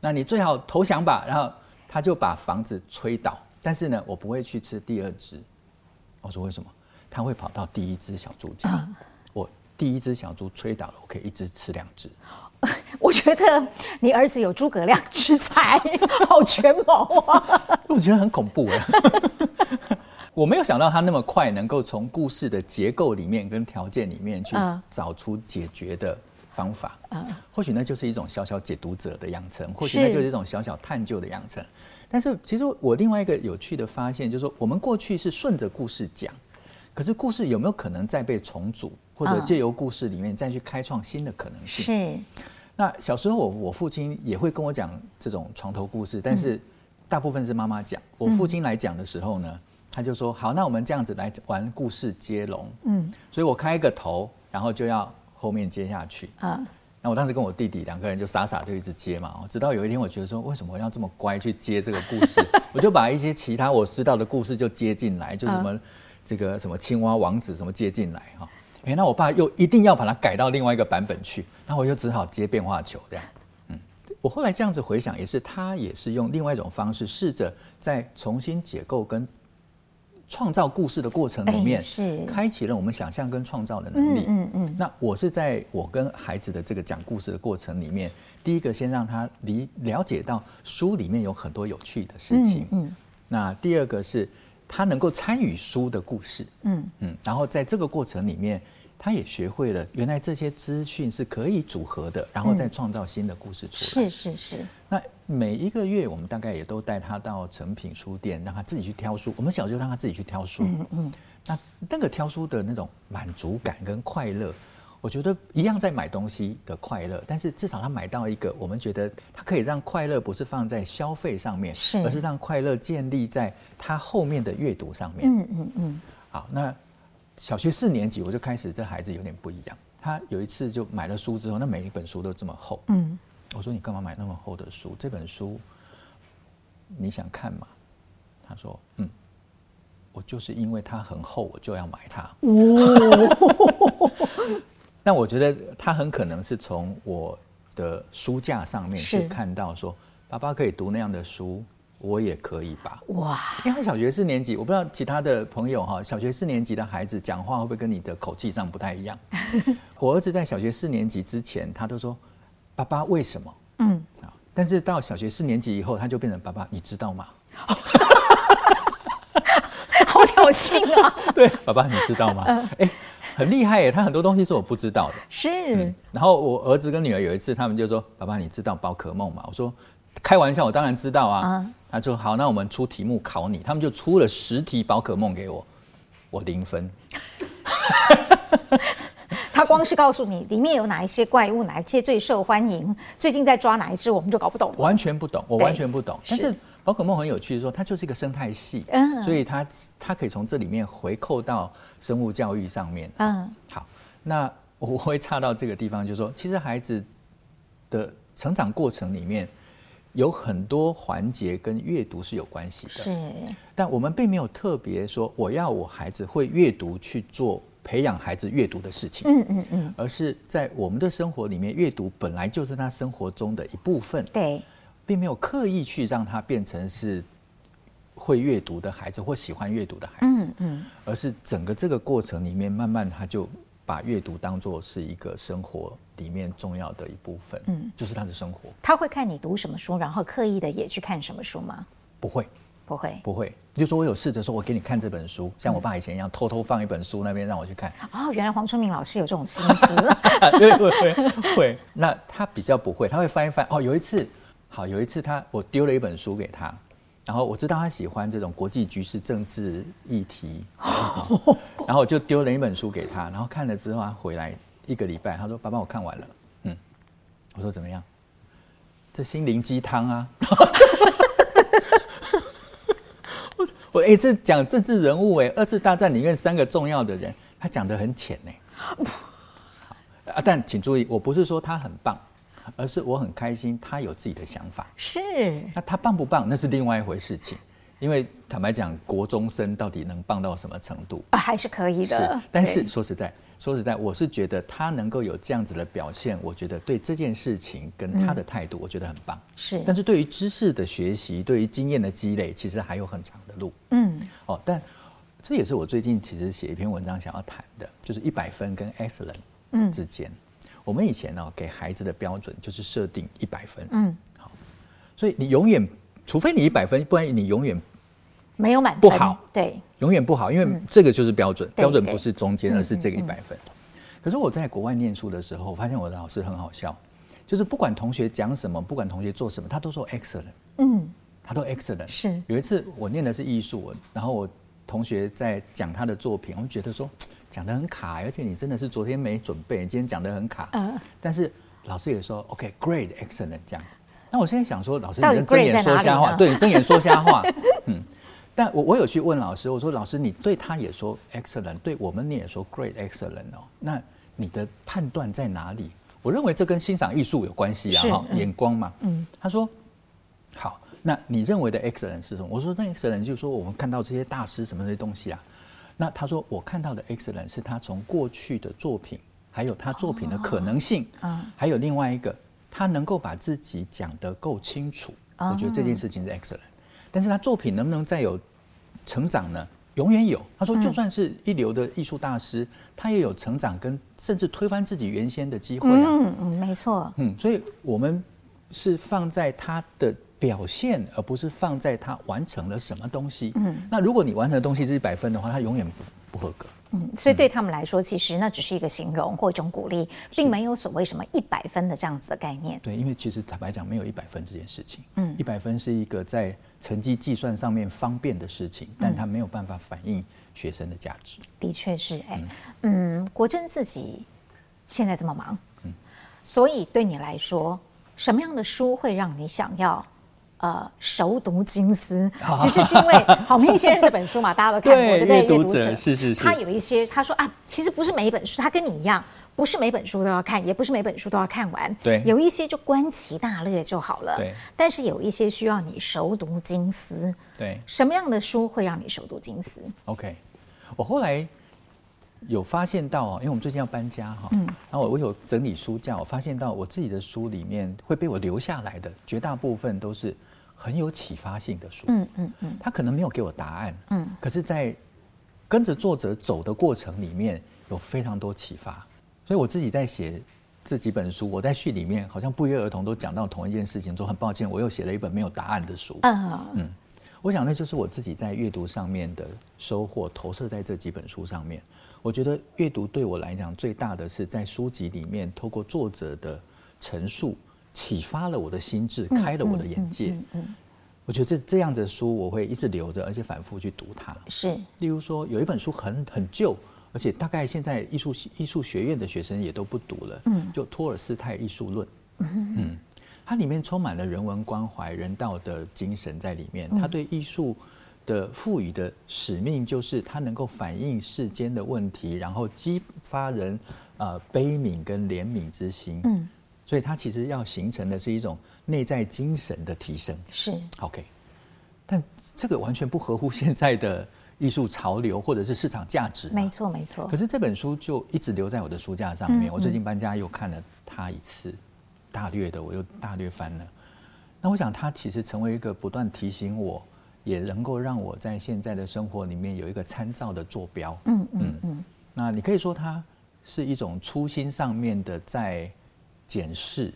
那你最好投降吧。然后他就把房子吹倒，但是呢，我不会去吃第二只。我说为什么？他会跑到第一只小猪家。嗯、我第一只小猪吹倒了，我可以一只吃两只。我觉得你儿子有诸葛亮之才，好权谋啊！我觉得很恐怖哎。我没有想到他那么快能够从故事的结构里面跟条件里面去找出解决的方法。啊，或许那就是一种小小解读者的养成，或许那就是一种小小探究的养成。但是，其实我另外一个有趣的发现就是说，我们过去是顺着故事讲，可是故事有没有可能再被重组，或者借由故事里面再去开创新的可能性？是。那小时候我我父亲也会跟我讲这种床头故事，但是大部分是妈妈讲。我父亲来讲的时候呢，他就说：“好，那我们这样子来玩故事接龙。”嗯，所以我开一个头，然后就要后面接下去。啊，那我当时跟我弟弟两个人就傻傻就一直接嘛。直到有一天，我觉得说，为什么我要这么乖去接这个故事？我就把一些其他我知道的故事就接进来，就是什么这个什么青蛙王子什么接进来哈。哎，那我爸又一定要把它改到另外一个版本去，那我就只好接变化球这样。嗯，我后来这样子回想，也是他也是用另外一种方式，试着再重新解构跟创造故事的过程里面，是开启了我们想象跟创造的能力。嗯嗯。那我是在我跟孩子的这个讲故事的过程里面，第一个先让他理了解到书里面有很多有趣的事情。嗯。那第二个是他能够参与书的故事。嗯嗯。然后在这个过程里面。他也学会了，原来这些资讯是可以组合的，然后再创造新的故事出来。是是是。那每一个月，我们大概也都带他到成品书店，让他自己去挑书。我们小时候让他自己去挑书。嗯嗯。那那个挑书的那种满足感跟快乐，我觉得一样在买东西的快乐，但是至少他买到一个，我们觉得他可以让快乐不是放在消费上面，是，而是让快乐建立在他后面的阅读上面。嗯嗯嗯。好，那。小学四年级我就开始，这孩子有点不一样。他有一次就买了书之后，那每一本书都这么厚。嗯，我说你干嘛买那么厚的书？这本书你想看吗？他说嗯，我就是因为它很厚，我就要买它。哦，那我觉得他很可能是从我的书架上面去看到说，爸爸可以读那样的书。我也可以吧？哇！因为小学四年级，我不知道其他的朋友哈，小学四年级的孩子讲话会不会跟你的口气上不太一样？我儿子在小学四年级之前，他都说“爸爸为什么”？嗯啊，但是到小学四年级以后，他就变成“爸爸，你知道吗？” 好挑衅啊！对，爸爸你知道吗？哎、欸，很厉害耶！他很多东西是我不知道的。是、嗯。然后我儿子跟女儿有一次，他们就说：“爸爸，你知道宝可梦吗？”我说。开玩笑，我当然知道啊。他说好，那我们出题目考你。他们就出了十题宝可梦给我，我零分。他光是告诉你里面有哪一些怪物，哪一些最受欢迎，最近在抓哪一只，我们就搞不懂。完全不懂，我完全不懂。但是宝可梦很有趣的说，它就是一个生态系，嗯所以它它可以从这里面回扣到生物教育上面。嗯，好，那我会差到这个地方，就是说，其实孩子的成长过程里面。有很多环节跟阅读是有关系的，是，但我们并没有特别说我要我孩子会阅读去做培养孩子阅读的事情，嗯嗯嗯，而是在我们的生活里面，阅读本来就是他生活中的一部分，对，并没有刻意去让他变成是会阅读的孩子或喜欢阅读的孩子，嗯嗯，而是整个这个过程里面，慢慢他就把阅读当做是一个生活。里面重要的一部分，嗯，就是他的生活。他会看你读什么书，然后刻意的也去看什么书吗？不会，不会，不会。就说我有试着说，我给你看这本书，像我爸以前一样，偷偷放一本书那边让我去看。哦，原来黄春明老师有这种心思。对，会会。那他比较不会，他会翻一翻。哦，有一次，好，有一次他我丢了一本书给他，然后我知道他喜欢这种国际局势、政治议题，然后我就丢了一本书给他，然后看了之后他回来。一个礼拜，他说：“爸爸，我看完了。”嗯，我说：“怎么样？这心灵鸡汤啊！” 我我哎，这讲政治人物哎，二次大战里面三个重要的人，他讲得很浅呢。好啊，但请注意，我不是说他很棒，而是我很开心他有自己的想法。是。那他棒不棒，那是另外一回事情。因为坦白讲，国中生到底能棒到什么程度？啊，还是可以的。是，但是说实在。说实在，我是觉得他能够有这样子的表现，我觉得对这件事情跟他的态度，我觉得很棒。是，但是对于知识的学习，对于经验的积累，其实还有很长的路。嗯，哦，但这也是我最近其实写一篇文章想要谈的，就是一百分跟 excellent 之间。我们以前呢，给孩子的标准就是设定一百分。嗯，好，所以你永远，除非你一百分，不然你永远。没有满分，不好，对，永远不好，因为这个就是标准，标准不是中间，而是这个一百分。可是我在国外念书的时候，我发现我的老师很好笑，就是不管同学讲什么，不管同学做什么，他都说 excellent，嗯，他都 excellent。是。有一次我念的是艺术，然后我同学在讲他的作品，我们觉得说讲的很卡，而且你真的是昨天没准备，你今天讲的很卡，嗯，但是老师也说 OK，great，excellent 这样。那我现在想说，老师你睁眼说瞎话，对，你睁眼说瞎话，嗯。但我我有去问老师，我说老师，你对他也说 excellent，对我们你也说 great excellent 哦，那你的判断在哪里？我认为这跟欣赏艺术有关系啊，哈，眼光嘛。嗯，他说好，那你认为的 excellent 是什么？我说那 excellent 就是说我们看到这些大师什么这些东西啊。那他说我看到的 excellent 是他从过去的作品，还有他作品的可能性，嗯，还有另外一个。他能够把自己讲得够清楚，我觉得这件事情是 excellent。但是他作品能不能再有成长呢？永远有。他说，就算是一流的艺术大师，他也有成长跟甚至推翻自己原先的机会啊。嗯嗯，没错。嗯，所以我们是放在他的表现，而不是放在他完成了什么东西。嗯，那如果你完成的东西是一百分的话，他永远不不合格。嗯，所以对他们来说，其实那只是一个形容或一种鼓励，并没有所谓什么一百分的这样子的概念。对，因为其实坦白讲，没有一百分这件事情。嗯，一百分是一个在成绩计算上面方便的事情，但它没有办法反映学生的价值。的确是，哎，嗯，国珍自己现在这么忙，嗯，所以对你来说，什么样的书会让你想要？呃，熟读金丝，其实是因为 《好命先生》这本书嘛，大家都看过，对不对？阅读者是是是。他有一些，他说啊，其实不是每一本书，他跟你一样，不是每本书都要看，也不是每本书都要看完。对，有一些就观其大略就好了。对。但是有一些需要你熟读金丝。对。什么样的书会让你熟读金丝？OK，我后来有发现到哦，因为我们最近要搬家哈，嗯，然后我我有整理书架，我发现到我自己的书里面会被我留下来的绝大部分都是。很有启发性的书，嗯嗯嗯，他可能没有给我答案，嗯，可是，在跟着作者走的过程里面，有非常多启发。所以我自己在写这几本书，我在序里面好像不约而同都讲到同一件事情，说很抱歉，我又写了一本没有答案的书，嗯嗯，我想那就是我自己在阅读上面的收获，投射在这几本书上面。我觉得阅读对我来讲最大的是在书籍里面，透过作者的陈述。启发了我的心智，开了我的眼界。我觉得这这样子的书我会一直留着，而且反复去读它。是，例如说有一本书很很旧，而且大概现在艺术艺术学院的学生也都不读了。嗯，就托尔斯泰艺术论。嗯嗯，它里面充满了人文关怀、人道的精神在里面。他对艺术的赋予的使命，就是它能够反映世间的问题，然后激发人呃悲悯跟怜悯之心。嗯。所以它其实要形成的是一种内在精神的提升，是 OK，但这个完全不合乎现在的艺术潮流或者是市场价值。没错，没错。可是这本书就一直留在我的书架上面。我最近搬家又看了它一次，大略的我又大略翻了。那我想它其实成为一个不断提醒我，也能够让我在现在的生活里面有一个参照的坐标。嗯嗯嗯。那你可以说它是一种初心上面的在。检视，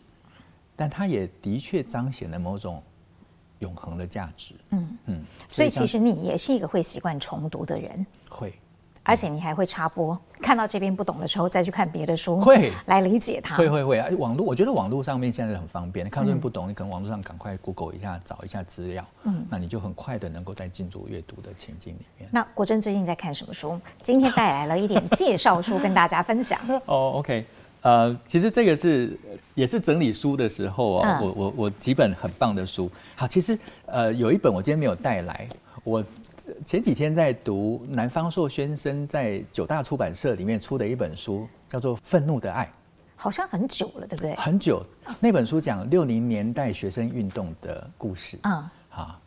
但它也的确彰显了某种永恒的价值。嗯嗯，所以其实你也是一个会习惯重读的人。会，而且你还会插播，看到这边不懂的时候再去看别的书，会来理解它。会会会啊！网络，我觉得网络上面现在很方便，你看到这边不懂，你可能网络上赶快 Google 一下，找一下资料。嗯，那你就很快的能够再进入阅读的情境里面。那国珍最近在看什么书？今天带来了一点介绍书跟大家分享。哦，OK。呃，其实这个是也是整理书的时候啊、哦，我我我几本很棒的书。好，其实呃有一本我今天没有带来，我前几天在读南方朔先生在九大出版社里面出的一本书，叫做《愤怒的爱》，好像很久了，对不对？很久，那本书讲六零年代学生运动的故事。嗯，好。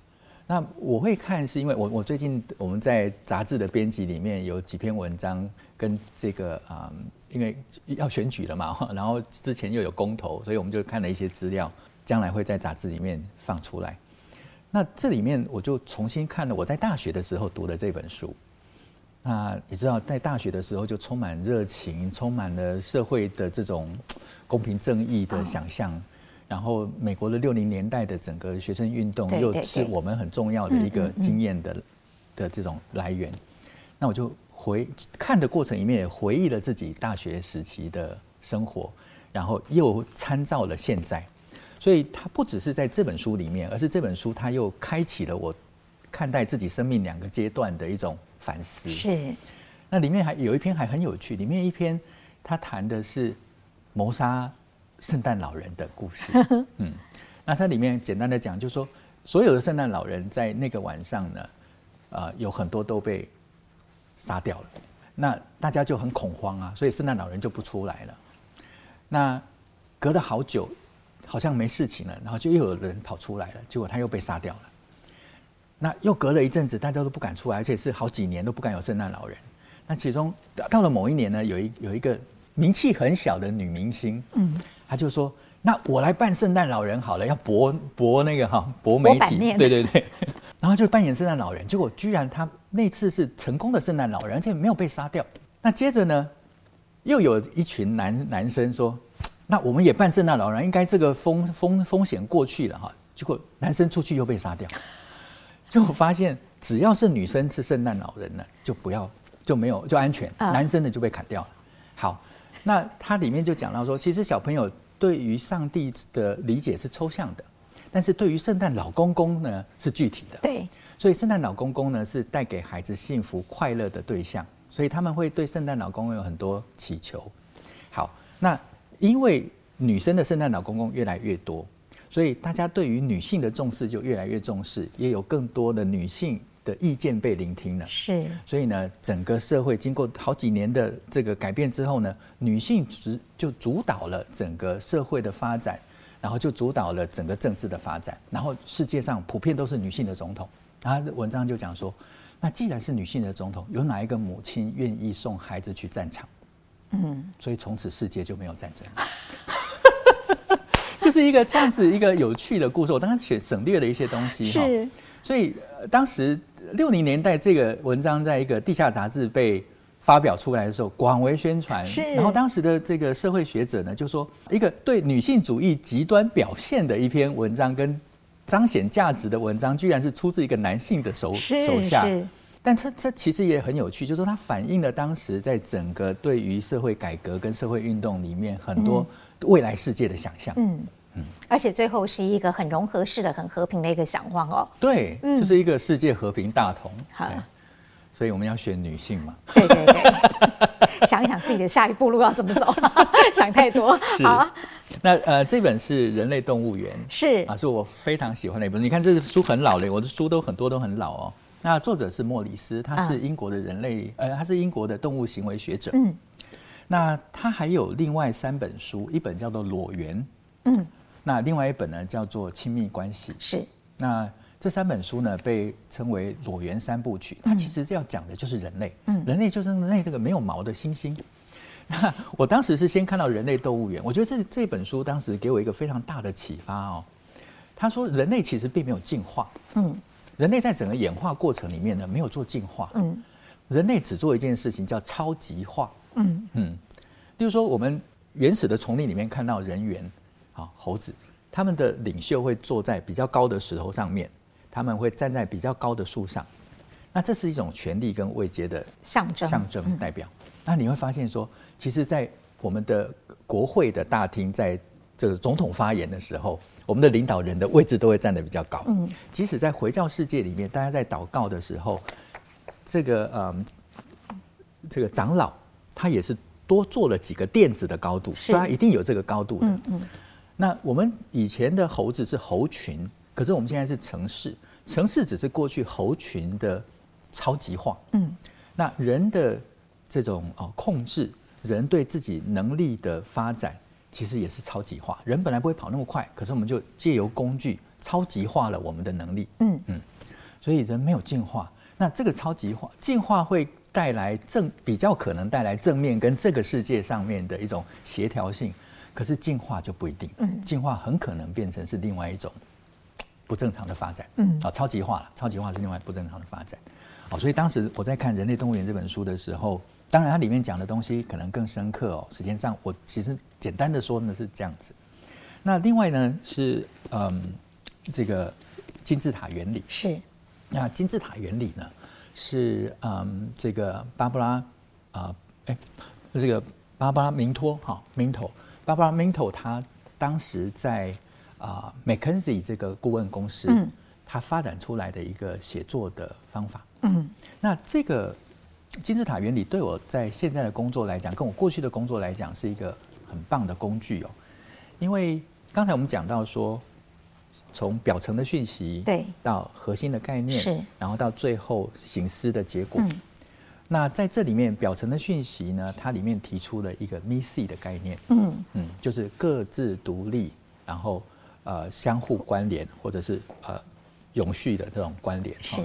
那我会看，是因为我我最近我们在杂志的编辑里面有几篇文章跟这个啊、嗯，因为要选举了嘛，然后之前又有公投，所以我们就看了一些资料，将来会在杂志里面放出来。那这里面我就重新看了我在大学的时候读的这本书。那你知道，在大学的时候就充满热情，充满了社会的这种公平正义的想象。哦然后，美国的六零年代的整个学生运动，又是我们很重要的一个经验的的这种来源。那我就回看的过程里面，也回忆了自己大学时期的生活，然后又参照了现在。所以，它不只是在这本书里面，而是这本书它又开启了我看待自己生命两个阶段的一种反思。是。那里面还有一篇还很有趣，里面一篇他谈的是谋杀。圣诞老人的故事，嗯，那它里面简单的讲，就是说，所有的圣诞老人在那个晚上呢，呃，有很多都被杀掉了，那大家就很恐慌啊，所以圣诞老人就不出来了。那隔了好久，好像没事情了，然后就又有人跑出来了，结果他又被杀掉了。那又隔了一阵子，大家都不敢出来，而且是好几年都不敢有圣诞老人。那其中到了某一年呢，有一有一个名气很小的女明星，嗯。她就说：“那我来扮圣诞老人好了，要博博那个哈博媒体，对对对。然后就扮演圣诞老人，结果居然他那次是成功的圣诞老人，而且没有被杀掉。那接着呢，又有一群男男生说：“那我们也办圣诞老人，应该这个风风风险过去了哈。”结果男生出去又被杀掉。就我发现，只要是女生是圣诞老人呢，就不要就没有就安全，男生的就被砍掉了。好，那它里面就讲到说，其实小朋友对于上帝的理解是抽象的。但是对于圣诞老公公呢，是具体的。对，所以圣诞老公公呢，是带给孩子幸福快乐的对象，所以他们会对圣诞老公公有很多祈求。好，那因为女生的圣诞老公公越来越多，所以大家对于女性的重视就越来越重视，也有更多的女性的意见被聆听了。是，所以呢，整个社会经过好几年的这个改变之后呢，女性主就主导了整个社会的发展。然后就主导了整个政治的发展，然后世界上普遍都是女性的总统。然后文章就讲说，那既然是女性的总统，有哪一个母亲愿意送孩子去战场？嗯，所以从此世界就没有战争。就是一个这样子一个有趣的故事。我当时选省略了一些东西哈，是。所以当时六零年代这个文章在一个地下杂志被。发表出来的时候广为宣传，是。然后当时的这个社会学者呢，就说一个对女性主义极端表现的一篇文章，跟彰显价值的文章，居然是出自一个男性的手手下。但他这其实也很有趣，就是说它反映了当时在整个对于社会改革跟社会运动里面很多未来世界的想象。嗯嗯。而且最后是一个很融合式的、很和平的一个想望哦。对，就是一个世界和平大同。好。所以我们要选女性嘛？对对对，想一想自己的下一步路要怎么走，想太多。好，那呃，这本是《人类动物园》，是啊，是我非常喜欢的一本。你看，这书很老了，我的书都很多都很老哦。那作者是莫里斯，他是英国的人类，啊、呃，他是英国的动物行为学者。嗯，那他还有另外三本书，一本叫做《裸猿》，嗯，那另外一本呢叫做《亲密关系》，是那。这三本书呢，被称为“裸猿三部曲”。它其实要讲的就是人类。嗯，人类就是人类这个没有毛的猩猩。那 我当时是先看到《人类动物园》，我觉得这这本书当时给我一个非常大的启发哦。他说，人类其实并没有进化。嗯，人类在整个演化过程里面呢，没有做进化。嗯，人类只做一件事情，叫超级化。嗯嗯，例如说，我们原始的丛林里面看到人猿啊，猴子，他们的领袖会坐在比较高的石头上面。他们会站在比较高的树上，那这是一种权力跟位阶的象征象征代表。那你会发现说，其实，在我们的国会的大厅，在这个总统发言的时候，我们的领导人的位置都会站得比较高。嗯，即使在回教世界里面，大家在祷告的时候，这个嗯，这个长老他也是多做了几个垫子的高度，所以他一定有这个高度的。嗯嗯。那我们以前的猴子是猴群。可是我们现在是城市，城市只是过去猴群的超级化。嗯，那人的这种哦控制，人对自己能力的发展，其实也是超级化。人本来不会跑那么快，可是我们就借由工具超级化了我们的能力。嗯嗯，所以人没有进化。那这个超级化进化会带来正比较可能带来正面跟这个世界上面的一种协调性，可是进化就不一定。嗯，进化很可能变成是另外一种。不正常的发展，嗯，啊，超级化了，超级化是另外不正常的发展，好，所以当时我在看《人类动物园》这本书的时候，当然它里面讲的东西可能更深刻哦。时间上，我其实简单的说呢是这样子。那另外呢是嗯，这个金字塔原理是，那金字塔原理呢是嗯，这个巴布拉啊，哎，这个芭芭拉明托哈，明托，芭芭拉明托，他当时在。啊、uh,，McKinsey 这个顾问公司，嗯，他发展出来的一个写作的方法，嗯，那这个金字塔原理对我在现在的工作来讲，跟我过去的工作来讲，是一个很棒的工具哦。因为刚才我们讲到说，从表层的讯息，对，到核心的概念，是，然后到最后行思的结果，嗯，那在这里面，表层的讯息呢，它里面提出了一个 MISI 的概念，嗯嗯，就是各自独立，然后。呃，相互关联或者是呃永续的这种关联。是。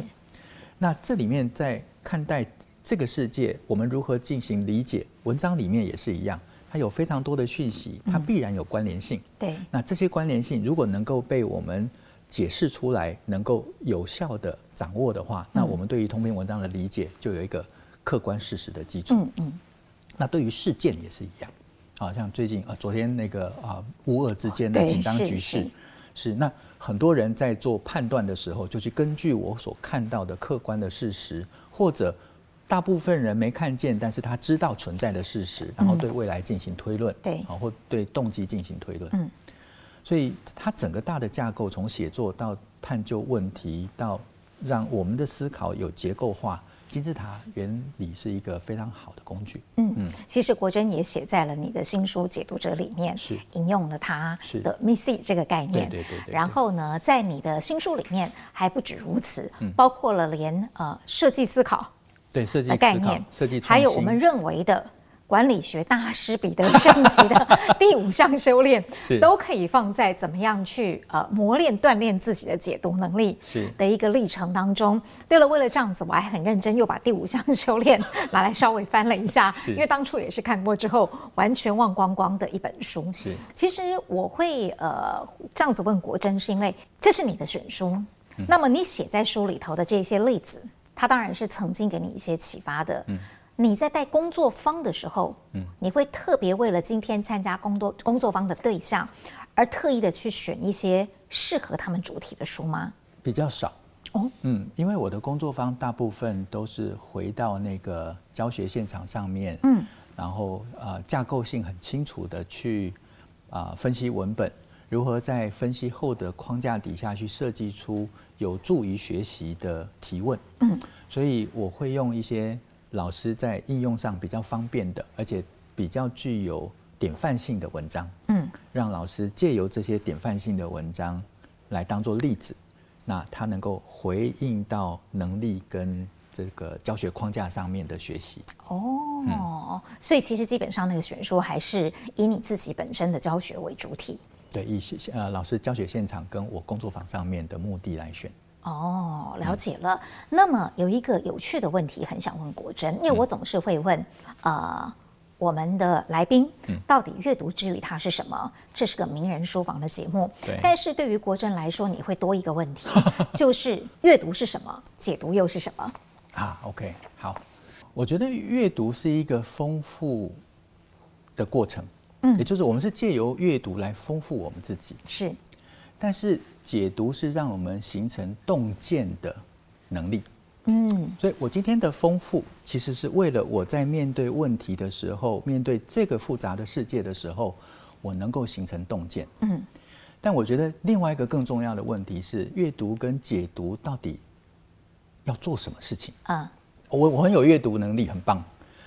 那这里面在看待这个世界，我们如何进行理解？文章里面也是一样，它有非常多的讯息，它必然有关联性。对，那这些关联性如果能够被我们解释出来，能够有效的掌握的话，那我们对于通篇文章的理解就有一个客观事实的基础。嗯嗯。那对于事件也是一样，好像最近啊，昨天那个啊乌俄之间的紧张局势，是那很多人在做判断的时候，就去根据我所看到的客观的事实，或者大部分人没看见，但是他知道存在的事实，然后对未来进行推论，对，啊或对动机进行推论。嗯。所以，它整个大的架构，从写作到探究问题，到让我们的思考有结构化，金字塔原理是一个非常好的工具。嗯嗯，其实国珍也写在了你的新书《解读者》里面，是引用了他的 “MISSY” 这个概念。对对对，对。然后呢，在你的新书里面还不止如此，包括了连呃设计思考对设计的概念，设计还有我们认为的。管理学大师彼得圣吉的 第五项修炼，是都可以放在怎么样去呃磨练锻炼自己的解读能力是的一个历程当中。对了，为了这样子，我还很认真又把第五项修炼 拿来稍微翻了一下，因为当初也是看过之后完全忘光光的一本书。是，其实我会呃这样子问国珍，是因为这是你的选书，嗯、那么你写在书里头的这些例子，它当然是曾经给你一些启发的。嗯。你在带工作方的时候，嗯，你会特别为了今天参加工作工作方的对象，而特意的去选一些适合他们主题的书吗？比较少。哦，嗯，因为我的工作方大部分都是回到那个教学现场上面，嗯，然后呃架构性很清楚的去啊、呃、分析文本，如何在分析后的框架底下去设计出有助于学习的提问，嗯，所以我会用一些。老师在应用上比较方便的，而且比较具有典范性的文章，嗯，让老师借由这些典范性的文章来当做例子，那他能够回应到能力跟这个教学框架上面的学习。哦，嗯，所以其实基本上那个选书还是以你自己本身的教学为主体。对，以呃老师教学现场跟我工作坊上面的目的来选。哦，了解了。嗯、那么有一个有趣的问题，很想问国珍，因为我总是会问，呃，我们的来宾，到底阅读之于他是什么？这是个名人书房的节目，对。但是对于国珍来说，你会多一个问题，就是阅读是什么？解读又是什么？啊，OK，好。我觉得阅读是一个丰富的过程，嗯，也就是我们是借由阅读来丰富我们自己，是。但是解读是让我们形成洞见的能力，嗯，所以我今天的丰富其实是为了我在面对问题的时候，面对这个复杂的世界的时候，我能够形成洞见，嗯。但我觉得另外一个更重要的问题是，阅读跟解读到底要做什么事情啊？我我很有阅读能力，很棒，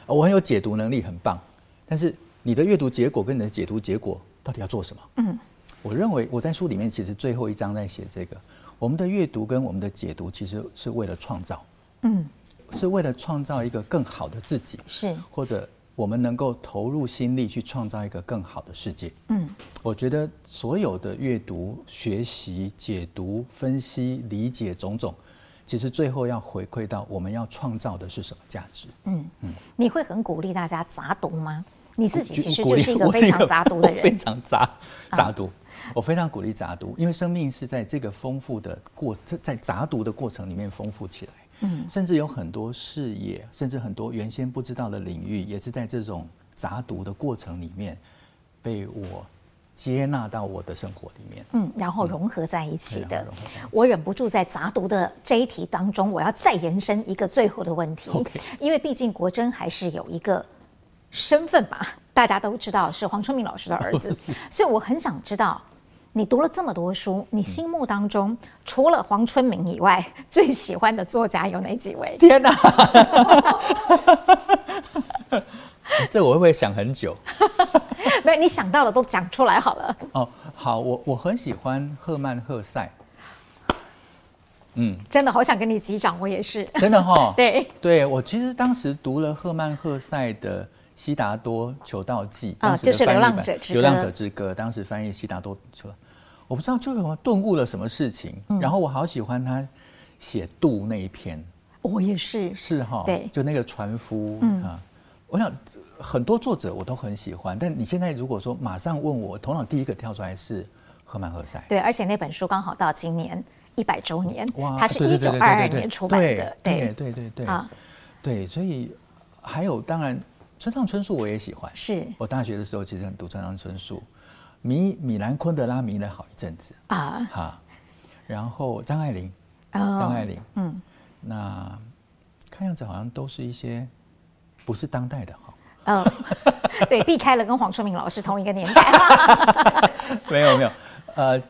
我很有解读能力，很棒。但是你的阅读结果跟你的解读结果到底要做什么？嗯。我认为我在书里面其实最后一章在写这个，我们的阅读跟我们的解读其实是为了创造，嗯，是为了创造一个更好的自己，是或者我们能够投入心力去创造一个更好的世界，嗯，我觉得所有的阅读、学习、解读、分析、理解种种，其实最后要回馈到我们要创造的是什么价值？嗯嗯，你会很鼓励大家杂读吗？你自己其实就是一个 非常杂读的人，非常杂杂读。我非常鼓励杂读，因为生命是在这个丰富的过，在杂读的过程里面丰富起来。嗯，甚至有很多视野，甚至很多原先不知道的领域，也是在这种杂读的过程里面被我接纳到我的生活里面。嗯，然后融合在一起的。我忍不住在杂读的这一题当中，我要再延伸一个最后的问题。因为毕竟国珍还是有一个身份吧，大家都知道是黄春明老师的儿子，所以我很想知道。你读了这么多书，你心目当中除了黄春明以外，最喜欢的作家有哪几位？天哪！这我会不会想很久？没有，你想到了都讲出来好了。哦，好，我我很喜欢赫曼·赫塞。嗯，真的好想跟你击掌，我也是。真的哈、哦？对对，我其实当时读了赫曼·赫塞的。《悉达多求道记》当时的翻译版，流浪者之歌，流浪者之歌当时翻译《悉达多求》，我不知道就有顿悟了什么事情。嗯、然后我好喜欢他写渡那一篇，我也是，是哈，对，就那个船夫、嗯、啊，我想很多作者我都很喜欢，但你现在如果说马上问我，头脑第一个跳出来是赫曼·赫塞。对，而且那本书刚好到今年一百周年，哇，它是一九二二年出版的。对对。对对对。啊，对，所以还有当然村上春树我也喜欢，是。我大学的时候其实很读村上春树，迷米兰昆德拉迷了好一阵子。啊。哈，然后张爱玲，张爱玲，嗯，那看样子好像都是一些。不是当代的哈，嗯，对，避开了跟黄春明老师同一个年代。没有没有，呃，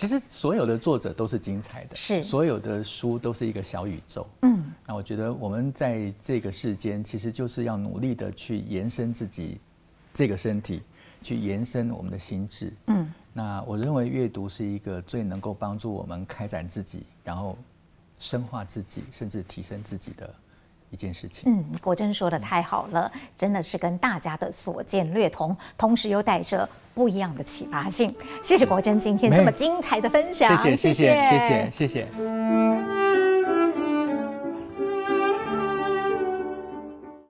其实所有的作者都是精彩的，是所有的书都是一个小宇宙。嗯，那我觉得我们在这个世间，其实就是要努力的去延伸自己这个身体，去延伸我们的心智。嗯，那我认为阅读是一个最能够帮助我们开展自己，然后深化自己，甚至提升自己的。一件事情，嗯，国珍说的太好了，真的是跟大家的所见略同，同时又带着不一样的启发性。谢谢国珍今天这么精彩的分享，谢谢，谢谢，谢谢，谢谢。